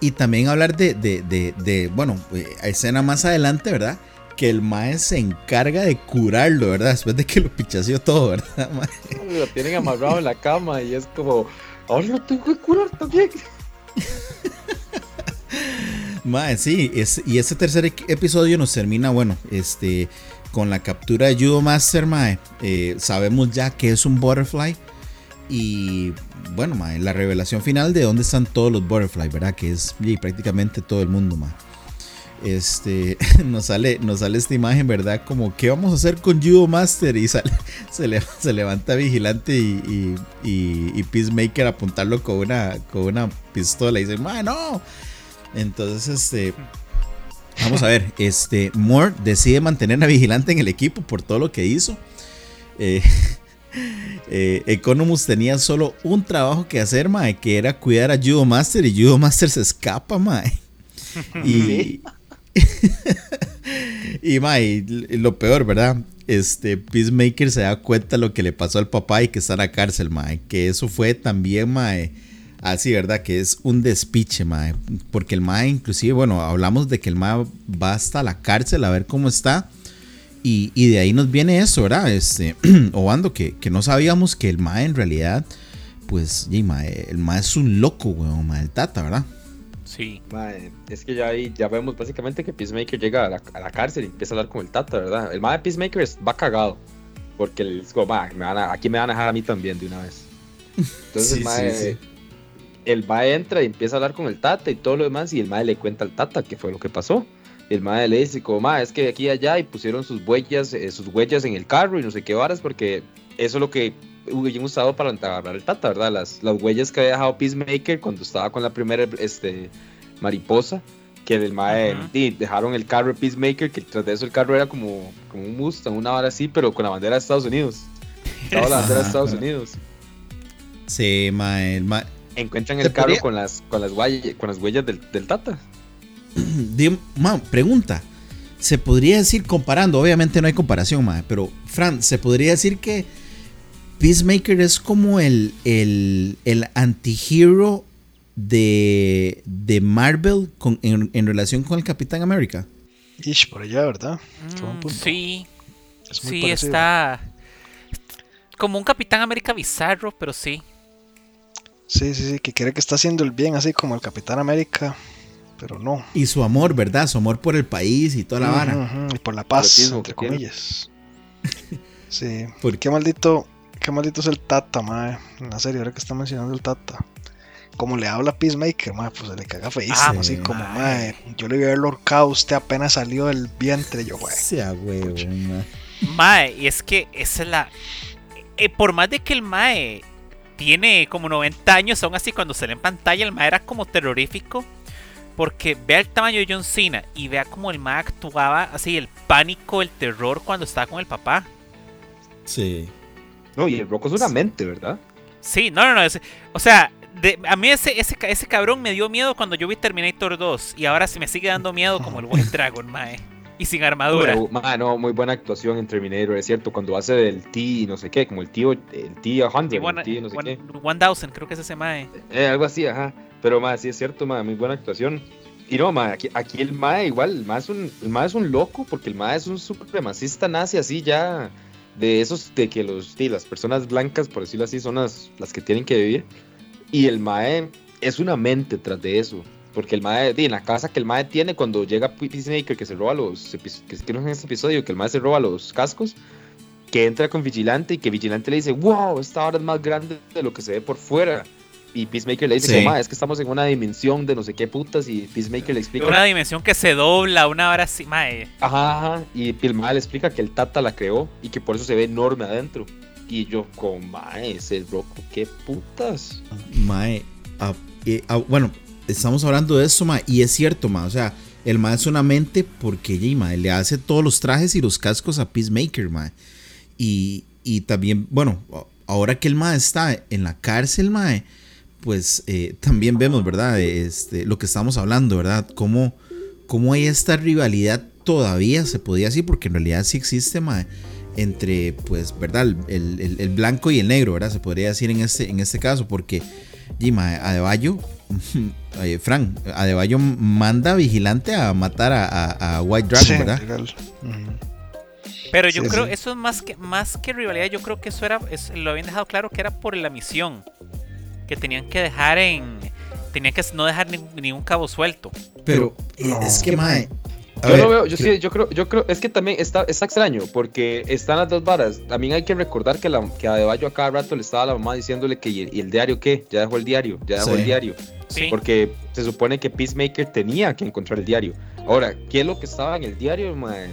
Speaker 1: y también hablar de, de, de, de, bueno, eh, escena más adelante, ¿verdad? Que el mae se encarga de curarlo, ¿verdad? Después de que lo pichaseó todo, ¿verdad, mae?
Speaker 4: Lo tienen amarrado en la cama y es como, ahora lo tengo que curar también.
Speaker 1: Mae, sí, es- y este tercer episodio nos termina, bueno, este, con la captura de Judo Master, mae. Eh, sabemos ya que es un Butterfly. Y bueno, mae, la revelación final de dónde están todos los Butterfly, ¿verdad? Que es prácticamente todo el mundo, mae. Este, nos sale, nos sale esta imagen, ¿verdad? Como, ¿qué vamos a hacer con Judo Master? Y sale, se, le- se levanta Vigilante y, y, y- y Peacemaker a apuntarlo con una, con una pistola. Y dice, ¡Mae, no! Entonces, este. Vamos a ver. Este. Moore decide mantener a Vigilante en el equipo por todo lo que hizo. Eh, eh, Economus tenía solo un trabajo que hacer, mae, que era cuidar a Judo Master. Y Judo Master se escapa, mae. Y. y, mae, lo peor, ¿verdad? Este, Peacemaker se da cuenta de lo que le pasó al papá y que está en la cárcel, mae. Que eso fue también, mae. Así, ¿verdad? Que es un despiche, mae. Porque el mae, inclusive, bueno, hablamos de que el mae va hasta la cárcel a ver cómo está. Y, y de ahí nos viene eso, ¿verdad? Este, Obando, que, que no sabíamos que el mae en realidad, pues, y, mae, el mae es un loco, weón, mae, el tata, ¿verdad?
Speaker 2: Sí.
Speaker 4: Mae, es que ya ahí ya vemos básicamente que Peacemaker llega a la, a la cárcel y empieza a hablar con el Tata, ¿verdad? El mae de Peacemaker es- va cagado. Porque él es como, "Ma, me van a- aquí me van a dejar a mí también de una vez. Entonces
Speaker 1: Sí,
Speaker 4: el mae,
Speaker 1: sí, sí.
Speaker 4: el mae entra y empieza a hablar con el Tata y todo lo demás y el mae le cuenta al Tata qué fue lo que pasó. El mae le dice como, ma, es que aquí y allá y pusieron sus huellas, eh, sus huellas en el carro y no sé qué varas porque eso es lo que hubieran usado para agarrar el Tata, ¿verdad? Las, las huellas que había dejado Peacemaker cuando estaba con la primera este, mariposa, que del mae
Speaker 2: Ujú.
Speaker 4: y dejaron el carro de Peacemaker, que tras de eso el carro era como, como un Mustang, una vara así, pero con la bandera de Estados Unidos. Estaba la bandera de Estados. Unidos.
Speaker 1: Sí, mae, el mae.
Speaker 4: Encuentran
Speaker 1: ¿Se
Speaker 4: el carro
Speaker 1: podría-
Speaker 4: con las, con las, huellas, con las huellas del, del Tata.
Speaker 1: Ma, pregunta. Se podría decir, comparando, obviamente no hay comparación, pero Fran, se podría decir que Peacemaker es como el, el, el antihero de, de Marvel con, en, en relación con el Capitán América.
Speaker 3: Ish, por allá, ¿verdad?
Speaker 2: Mm, sí,
Speaker 3: Es muy
Speaker 2: sí,
Speaker 3: parecido.
Speaker 2: está como un Capitán América bizarro, pero sí.
Speaker 3: Sí, sí, sí, que cree que está haciendo el bien, así como el Capitán América, pero no.
Speaker 1: Y su amor, ¿verdad? Su amor por el país y toda la vara.
Speaker 3: Y por la paz, entre comillas. Sí.
Speaker 1: ¿Por
Speaker 3: Qué maldito, qué maldito es el Tata, mae. En la serie, ahora que está mencionando el Tata. Como le habla a Peacemaker, mae, pues se le caga feísimo.
Speaker 2: Ah,
Speaker 3: así
Speaker 1: sí.
Speaker 3: como,
Speaker 2: Mae.
Speaker 3: mae, yo le a haberlo ahorcado, usted apenas salió del vientre. Yo, güey.
Speaker 1: Sea huevo.
Speaker 2: Mae, y es que esa es la. eh, por más de que el Mae tiene como 90 años, aún así cuando sale en pantalla, el Mae era como terrorífico. Porque vea el tamaño de John Cena y vea como el Mae actuaba así, el pánico, el terror cuando estaba con el papá.
Speaker 1: Sí.
Speaker 4: No, y el Rocco es una mente, ¿verdad?
Speaker 2: Sí, no, no, no. es- o sea, de- a mí ese, ese, ese cabrón me dio miedo cuando yo vi Terminator 2. Y ahora sí me sigue dando miedo como el White Dragon, Mae. Y sin armadura.
Speaker 4: Pero, ma, no, muy buena actuación en Terminator, es cierto, cuando hace del T no sé qué, como el tío, el tío
Speaker 2: Sí,
Speaker 4: Hunter,
Speaker 2: one,
Speaker 4: el T no sé
Speaker 2: one-
Speaker 4: qué.
Speaker 2: 1000, creo que es ese Mae.
Speaker 4: Eh, algo así, ajá. Pero, ma, sí es cierto, ma, muy buena actuación. Y no, ma, aquí, aquí el ma igual, el ma, es un, el un loco, porque el ma es un supremacista nazi así ya, de esos de que los, sí, las personas blancas, por decirlo así, son las, las que tienen que vivir. Y el mae es una mente tras de eso. Porque el mae, en la casa que el mae tiene cuando llega Peacemaker, que se roba los, que no en este episodio, que el mae se roba los cascos, que entra con Vigilante y que Vigilante le dice, wow, esta hora es más grande de lo que se ve por fuera. Y Peacemaker le dice,
Speaker 1: Sí.
Speaker 4: que, "Ma, es que estamos en una dimensión de no sé qué putas y Peacemaker le explica,
Speaker 2: Una dimensión que se dobla, una hora así, Mae.
Speaker 4: ajá, ajá, y el mae le explica que el Tata la creó y que por eso se ve enorme adentro. Y yo, con mae, ese Rocco, qué putas.
Speaker 1: Mae, ah, eh, ah, bueno, estamos hablando de eso, mae, y es cierto, mae, o sea, el mae es una mente porque yeah, mae, le hace todos los trajes y los cascos a Peacemaker, mae. Y, y también, bueno, ahora que el mae está en la cárcel, mae, pues eh, también vemos, ¿verdad? Este, lo que estamos hablando, ¿verdad? Cómo, cómo hay esta rivalidad todavía, se podía decir, porque en realidad sí existe, mae, entre, pues, ¿verdad? El, el- el blanco y el negro, ¿verdad? Se podría decir en este, en este caso, porque, mae, Adebayo, eh, Frank, Adebayo manda vigilante a matar a, a- a White Dragon,
Speaker 3: Sí,
Speaker 1: ¿verdad?
Speaker 2: Pero yo
Speaker 3: Sí,
Speaker 2: creo,
Speaker 3: sí.
Speaker 2: eso es más que, más que rivalidad, yo creo que eso era, es- lo habían dejado claro que era por la misión. Que tenían que dejar en. Tenían que no dejar ni, ni un cabo suelto.
Speaker 1: Pero eh,
Speaker 3: No.
Speaker 1: es que, mae.
Speaker 4: Yo
Speaker 1: ver,
Speaker 4: lo veo, yo sí, yo creo, yo creo, es que también está, está extraño, porque están las dos varas. También hay que recordar que, la, que a Adebayo a cada rato le estaba la mamá diciéndole que y el, y el diario qué, ya dejó el diario, ya dejó
Speaker 1: Sí.
Speaker 4: el diario.
Speaker 2: Sí.
Speaker 4: Porque se supone que Peacemaker tenía que encontrar el diario. Ahora, ¿qué es lo que estaba en el diario, mae?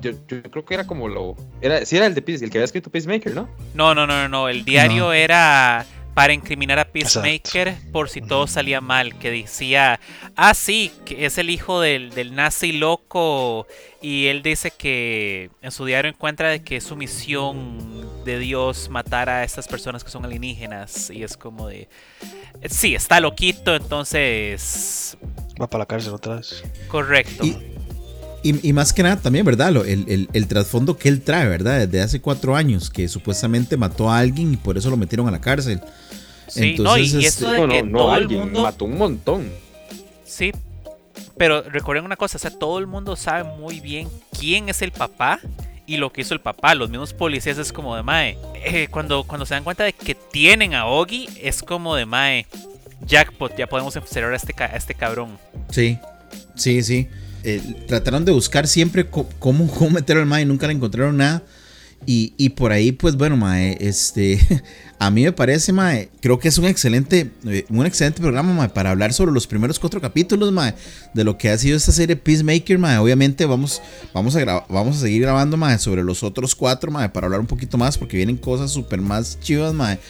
Speaker 4: Yo, yo creo que era como lo. Era, sí, era el de Peace- el que había escrito Peacemaker, ¿no?
Speaker 2: No, no, no, no, no. El diario
Speaker 1: No.
Speaker 2: era para incriminar a Peacemaker por si todo salía mal. Que decía, ah, sí, que es el hijo del, del nazi loco. Y él dice que en su diario encuentra de que es su misión de Dios matar a estas personas que son alienígenas. Y es como de. Sí, está loquito, entonces.
Speaker 3: Va para la cárcel otra vez.
Speaker 2: Correcto.
Speaker 1: Y, y- y más que nada también, ¿verdad? Lo- el, el- el trasfondo que él trae, ¿verdad? Desde hace cuatro años, que supuestamente mató a alguien y por eso lo metieron a la cárcel.
Speaker 2: sí, no, y,
Speaker 1: entonces,
Speaker 2: y
Speaker 1: este,
Speaker 2: eso de
Speaker 4: No, no,
Speaker 2: que
Speaker 4: no,
Speaker 2: todo el
Speaker 4: alguien,
Speaker 2: mundo.
Speaker 4: mató un montón.
Speaker 2: Sí, pero recuerden una cosa, o sea, todo el mundo sabe muy bien quién es el papá y lo que hizo el papá. Los mismos policías es como de Mae. Eh, cuando, cuando se dan cuenta de que tienen a Ogi, es como de Mae. Jackpot, ya podemos encerrar a este, a este cabrón.
Speaker 1: Sí, sí, sí. Eh, trataron de buscar siempre cómo, cómo meter al mae nunca le encontraron nada. Y, y por ahí, pues bueno, mae, este, a mí me parece, mae, creo que es un excelente, eh, un excelente programa, mae, para hablar sobre los primeros cuatro capítulos, mae, de lo que ha sido esta serie Peacemaker, mae. Obviamente vamos, vamos, a vamos a seguir grabando, mae, sobre los otros cuatro, mae, para hablar un poquito más, porque vienen cosas súper más chivas, mae.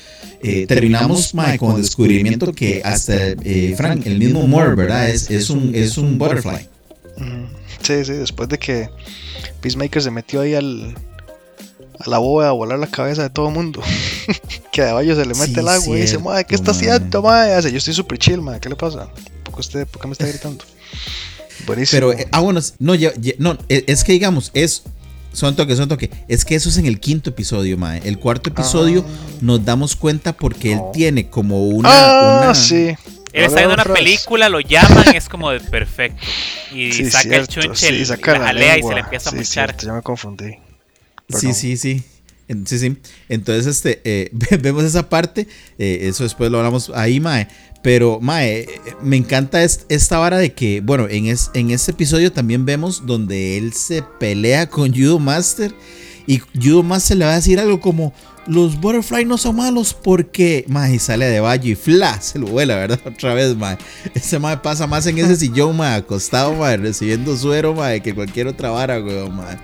Speaker 1: Eh, terminamos, mae, con el descubrimiento que hasta, eh, Frank, el mismo Moore, ¿verdad? Es, es, un, es un butterfly.
Speaker 3: Sí, sí, después de que Peacemaker se metió ahí al, a la bóveda a volar la cabeza de todo el mundo. que a Adebayo se le mete
Speaker 1: Sí,
Speaker 3: el agua y dice, madre, ¿qué está haciendo, madre? Hace, yo estoy súper chill, madre, ¿qué le pasa? ¿Por qué, usted, ¿Por qué me está gritando? Buenísimo.
Speaker 1: Pero, eh, ah, bueno, no, ya- ya- no, e- es que digamos, es son toque, son toque. Es que eso es en el quinto episodio, mae. El cuarto episodio nos damos cuenta porque él tiene como una.
Speaker 3: Ah,
Speaker 1: una-
Speaker 3: sí.
Speaker 2: Él está viendo una película, lo llaman, es como de perfecto. Y
Speaker 3: Sí,
Speaker 2: saca el chunche,
Speaker 3: sí, saca
Speaker 2: la
Speaker 3: la
Speaker 2: jalea y se
Speaker 3: lengua.
Speaker 2: le empieza a
Speaker 3: Sí,
Speaker 2: mochar.
Speaker 3: cierto, ya me confundí.
Speaker 1: Sí,
Speaker 3: Perdón.
Speaker 1: sí, sí. Sí, sí. Entonces, este, eh, ve- vemos esa parte. eh, eso después lo hablamos ahí, Mae. Pero, Mae, eh, me encanta est- esta vara de que, bueno, en, es, en este episodio también vemos donde él se pelea con Judo Master. Y Judo Master le va a decir algo como: Los Butterfly no son malos porque, Mae, y sale de Valle y fla, se lo vuela, ¿verdad? Otra vez, Mae. Ese Mae pasa más en ese sillón, Mae, acostado, Mae, recibiendo suero, Mae, que cualquier otra vara, weón, Mae.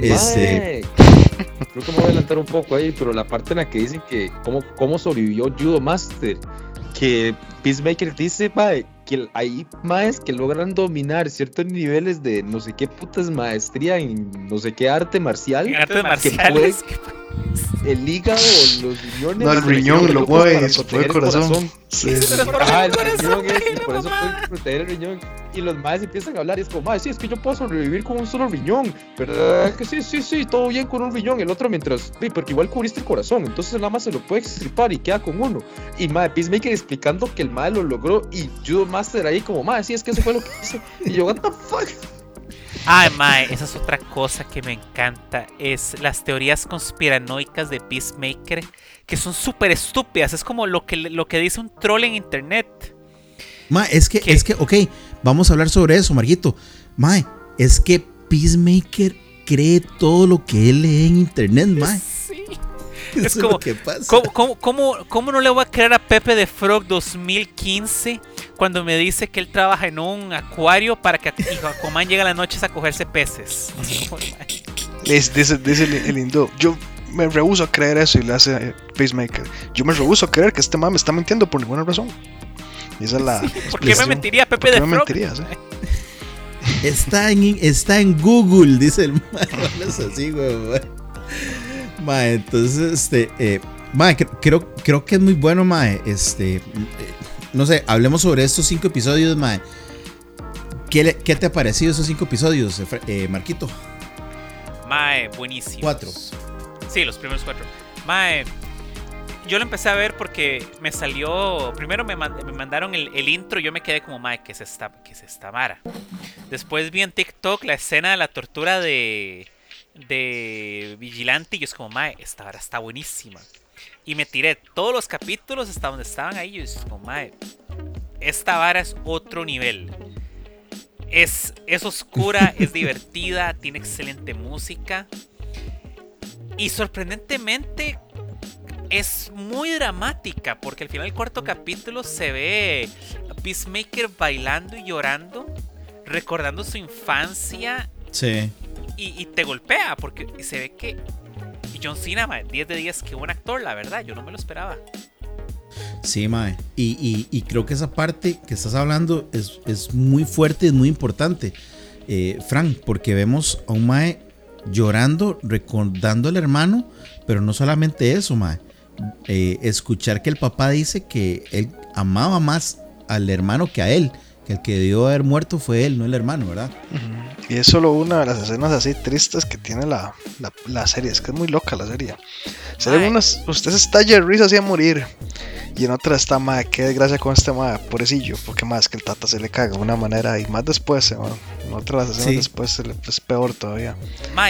Speaker 1: Este-
Speaker 4: Creo que me voy a adelantar un poco ahí, pero la parte en la que dicen que cómo, cómo sobrevivió Judo Master, que Peacemaker dice, mae, que hay maes que logran dominar ciertos niveles de no sé qué putas maestría en no sé qué arte marcial,
Speaker 2: En artes
Speaker 4: que
Speaker 2: marciales.
Speaker 4: el hígado, los riñones.
Speaker 3: No, el riñón lo mueve y el corazón.
Speaker 4: Sí,
Speaker 3: Sí,
Speaker 4: sí. Ajá, el
Speaker 2: Corazón,
Speaker 4: riñón es, y por eso pueden proteger el riñón. Y los maes empiezan a hablar y es como, mae, sí, es que yo puedo sobrevivir con un solo riñón. ¿Verdad? Que sí, sí, sí, todo bien con un riñón. El otro mientras, sí, porque igual cubriste el corazón. Entonces nada más se lo puede extirpar y queda con uno. Y mae, Peacemaker explicando que el mae lo logró. Y Judo Master ahí como, mae, sí, es que eso fue lo que hice. Y yo, what the fuck.
Speaker 2: Ay, mae, esa es otra cosa que me encanta. Es las teorías conspiranoicas de Peacemaker, que son súper estúpidas. Es como lo que, lo que dice un troll en internet.
Speaker 1: Ma, es que, es que, ok, vamos a hablar sobre eso, Marguito. Ma, es que Peacemaker cree todo lo que él lee en internet, ma.
Speaker 2: Sí.
Speaker 1: Eso
Speaker 2: Es
Speaker 1: es lo
Speaker 2: como-
Speaker 1: que pasa.
Speaker 2: ¿Cómo, cómo, cómo, cómo no le voy a creer a Pepe de Frog 2015 cuando me dice que él trabaja en un acuario para que Aquaman llegue a las noches a cogerse peces?
Speaker 3: Es- dice, dice el, el hindú. Yo me rehuso a creer eso y le hace eh, Peacemaker. Yo me rehuso a creer que este man me está mintiendo por ninguna razón. Y esa es la.
Speaker 2: ¿Por qué me mentiría
Speaker 3: ¿Por
Speaker 2: Pepe
Speaker 3: qué
Speaker 2: de
Speaker 3: me
Speaker 2: Frog?
Speaker 3: mentirías, eh?
Speaker 1: Está en, está en Google, dice el ma. No es así, güey. Ma. Entonces, este, eh, ma, creo, creo que es muy bueno, ma. Este, eh, no sé, hablemos sobre estos cinco episodios, ma. ¿Qué, le- qué te ha parecido esos cinco episodios, eh, Marquito?
Speaker 2: Mae, buenísimo.
Speaker 1: Cuatro.
Speaker 2: Sí, los primeros cuatro. Mae, yo lo empecé a ver porque me salió. Primero me, me mandaron el, el intro y yo me quedé como, Mae, ¿qué es esta, qué es esta Mara? Después vi en TikTok la escena de la tortura de. De Vigilante y yo es como, Mae, esta vara está buenísima. Y me tiré todos los capítulos hasta donde estaban ahí y yo es como, Mae, esta vara es otro nivel. Es, es oscura, es divertida, tiene excelente música. Y sorprendentemente es muy dramática, porque al final del cuarto capítulo se ve a Peacemaker bailando y llorando, recordando su infancia
Speaker 1: Sí.
Speaker 2: Y, te golpea, porque se ve que John Cena, mae, 10 de 10, que buen actor, la verdad, yo no me lo esperaba.
Speaker 1: Sí, Mae. Y, y- y creo que esa parte que estás hablando es, es muy fuerte, es muy importante, eh, Frank, porque vemos a un Mae llorando, recordando al hermano, pero no solamente eso, Mae. Eh, escuchar que el papá dice que él amaba más al hermano que a él, que el que debió haber muerto fue él, no el hermano, ¿verdad?
Speaker 3: Y es solo una de las escenas así tristes que tiene la, la, la serie. Es que es muy loca la serie. Unas. Usted se estalla de risa así a morir. Y en otra está, madre, qué desgracia con este madre, pobrecillo. Porque más que el tata se le caga de una manera. Y más después, eh, en otras escenas
Speaker 1: Sí.
Speaker 3: después se le- es peor todavía.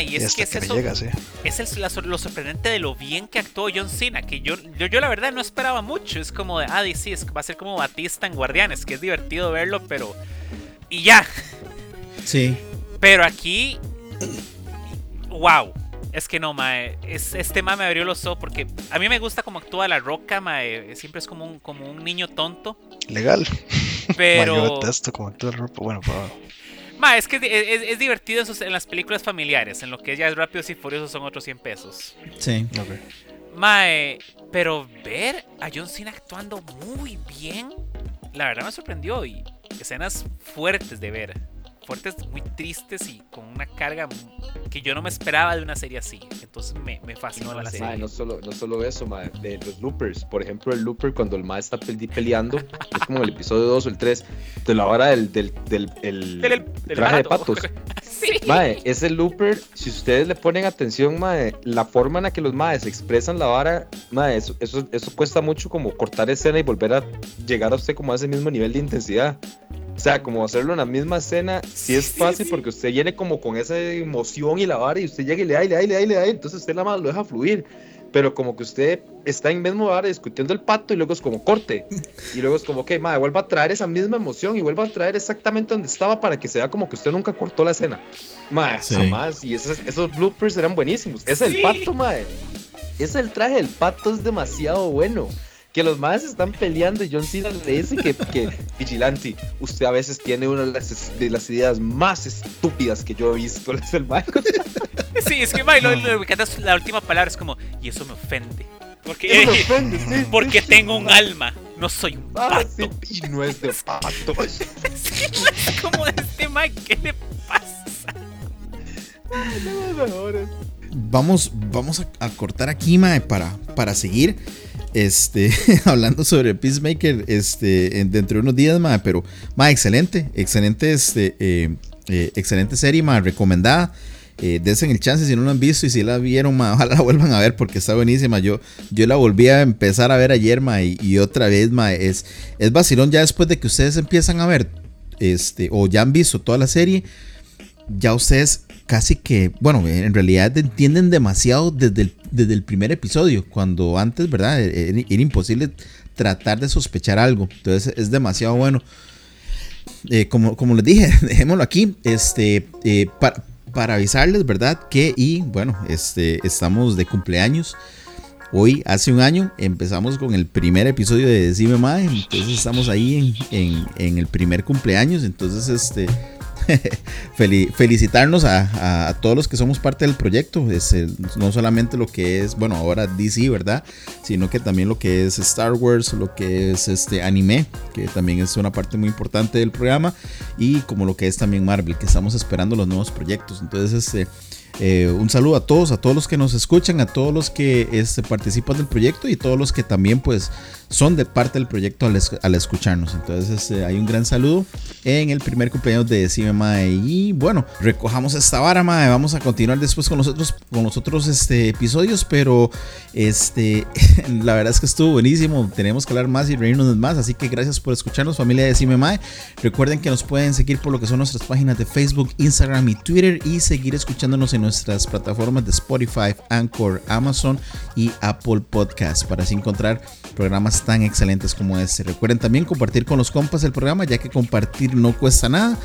Speaker 2: Y
Speaker 3: Y,
Speaker 2: es que es
Speaker 3: que,
Speaker 2: eso,
Speaker 3: le llega, sí.
Speaker 2: es el- la lo sorprendente de lo bien que actuó John Cena, que yo, yo, yo la verdad no esperaba mucho. Es como de, ah, sí, es, va a ser como Batista en Guardianes, que es divertido verlo, pero... Y ya,
Speaker 1: Sí.
Speaker 2: pero aquí... ¡Wow! Es que no, mae. Es, este mae me abrió los ojos porque a mí me gusta como actúa La Roca, mae. Siempre es como un, como un niño tonto.
Speaker 3: Legal. Mae,
Speaker 2: Pero...
Speaker 3: yo detesto como todo el ropa. Bueno, pero.
Speaker 2: Ma, es que es, es- es divertido en, sus- en las películas familiares, en lo que ya es Rápidos y Furiosos son otros 100 pesos.
Speaker 1: Sí.
Speaker 3: ok.
Speaker 2: Mae, pero ver a John Cena actuando muy bien, la verdad me sorprendió y escenas fuertes de ver. Fuertes, muy tristes y con una carga que yo no me esperaba de una serie así. Entonces me, me fascinó la serie.
Speaker 4: No solo, no solo eso, mae, de los loopers. Por ejemplo, el looper cuando el mae está pe- peleando, es como el episodio 2 o el 3, de la vara del, del, del, el
Speaker 2: Del- del
Speaker 4: traje de patos.
Speaker 2: Sí.
Speaker 4: Mae, ese looper, si ustedes le ponen atención, mae, la forma en la que los maes expresan la vara, mae, eso, eso, eso cuesta mucho como cortar escena y volver a llegar a usted como a ese mismo nivel de intensidad. O sea, como hacerlo en la misma escena, sí es
Speaker 2: Sí,
Speaker 4: fácil
Speaker 2: sí.
Speaker 4: porque usted viene como con esa emoción y la vara y usted llega y le da y le da y le da y le da, y entonces usted nada más lo deja fluir. Pero como que usted está en mismo vara discutiendo el pato y luego es como corte. Y luego es como que, madre, vuelva a traer esa misma emoción y vuelva a traer exactamente donde estaba para que sea como que usted nunca cortó la escena. Madre,
Speaker 1: Sí.
Speaker 4: jamás. Y esos, esos bloopers eran buenísimos. Ese
Speaker 2: Sí.
Speaker 4: el pato, madre. Ese el traje del pato es demasiado bueno. Que los madres están peleando y John Cena le dice que, que Vigilante, usted a veces tiene una de las, de las ideas más estúpidas que yo he visto. Es el mae.
Speaker 2: Sí, es que mae, lo, lo es la última palabra es como, y eso me ofende. Porque,
Speaker 4: ofende, sí,
Speaker 2: porque
Speaker 4: sí,
Speaker 2: tengo
Speaker 4: sí,
Speaker 2: un alma, no soy un
Speaker 4: Ah,
Speaker 2: pato.
Speaker 4: sí, y no es de pato.
Speaker 2: Es como de este mae, ¿qué le pasa?
Speaker 1: Vamos, vamos a, a cortar aquí, mae, para, para seguir. Este, hablando sobre Peacemaker, este, en- dentro de unos días, mae, pero, mae, excelente, excelente, este, eh, eh, excelente serie, mae, recomendada. Eh, dense el chance si no lo han visto y si la vieron, mae, ojalá la vuelvan a ver porque está buenísima. Yo, yo la volví a empezar a ver ayer, mae, y, otra vez, mae, es, es vacilón ya después de que ustedes empiezan a ver, este, o ya han visto toda la serie ya ustedes casi que, bueno, en realidad entienden demasiado desde el, desde el primer episodio, cuando antes, ¿verdad? Era, era imposible tratar de sospechar algo. Entonces es demasiado bueno. Eh, como, como les dije, dejémoslo aquí, este, eh, para, para avisarles, ¿verdad? Que, y bueno, este, estamos de cumpleaños. Hoy, hace un año, empezamos con el primer episodio de Decime Mae. Entonces estamos ahí en, en- el primer cumpleaños. Entonces, este, felicitarnos a, todos los que somos parte del proyecto. Es no solamente lo que es, bueno, ahora DC, ¿verdad? Sino que también lo que es Star Wars, lo que es este anime, que también es una parte muy importante del programa. Y como lo que es también Marvel, que estamos esperando los nuevos proyectos. Entonces, este. Eh, un saludo a todos, a todos los que nos escuchan, a todos los que este, participan del proyecto y todos los que también pues son de parte del proyecto al, es- al escucharnos. Entonces este, hay un gran saludo en el primer cumpleaños de Decime Mae. Y bueno, recojamos esta vara, Mae. Vamos a continuar después con los otros, con los otros este, episodios, pero este, la verdad es que estuvo buenísimo. Tenemos que hablar más y reírnos más. Así que gracias por escucharnos, familia de Decime Mae. Recuerden que nos pueden seguir por lo que son nuestras páginas de Facebook, Instagram y Twitter y seguir escuchándonos en nuestras plataformas de Spotify, Anchor, Amazon y Apple Podcasts para así encontrar programas tan excelentes como este. Recuerden también compartir con los compas el programa ya que compartir no cuesta nada.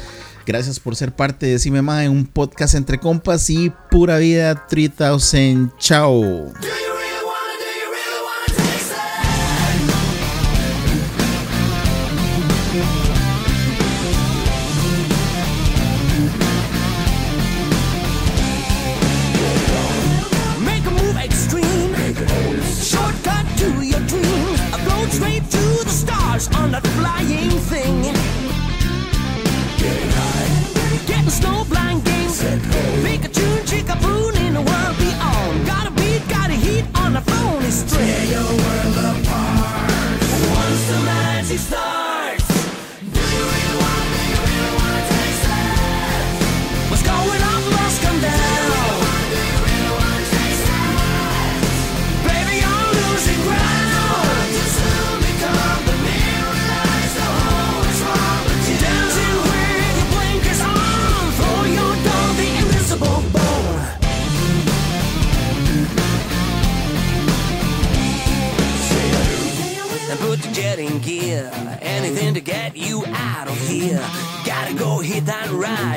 Speaker 1: Gracias por ser parte de Decime Mae, un podcast entre compas y pura vida 3000. Chao.
Speaker 5: Stars flying thing. Getting high. Getting snow blind game. Pikachu,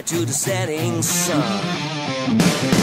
Speaker 5: to the setting sun.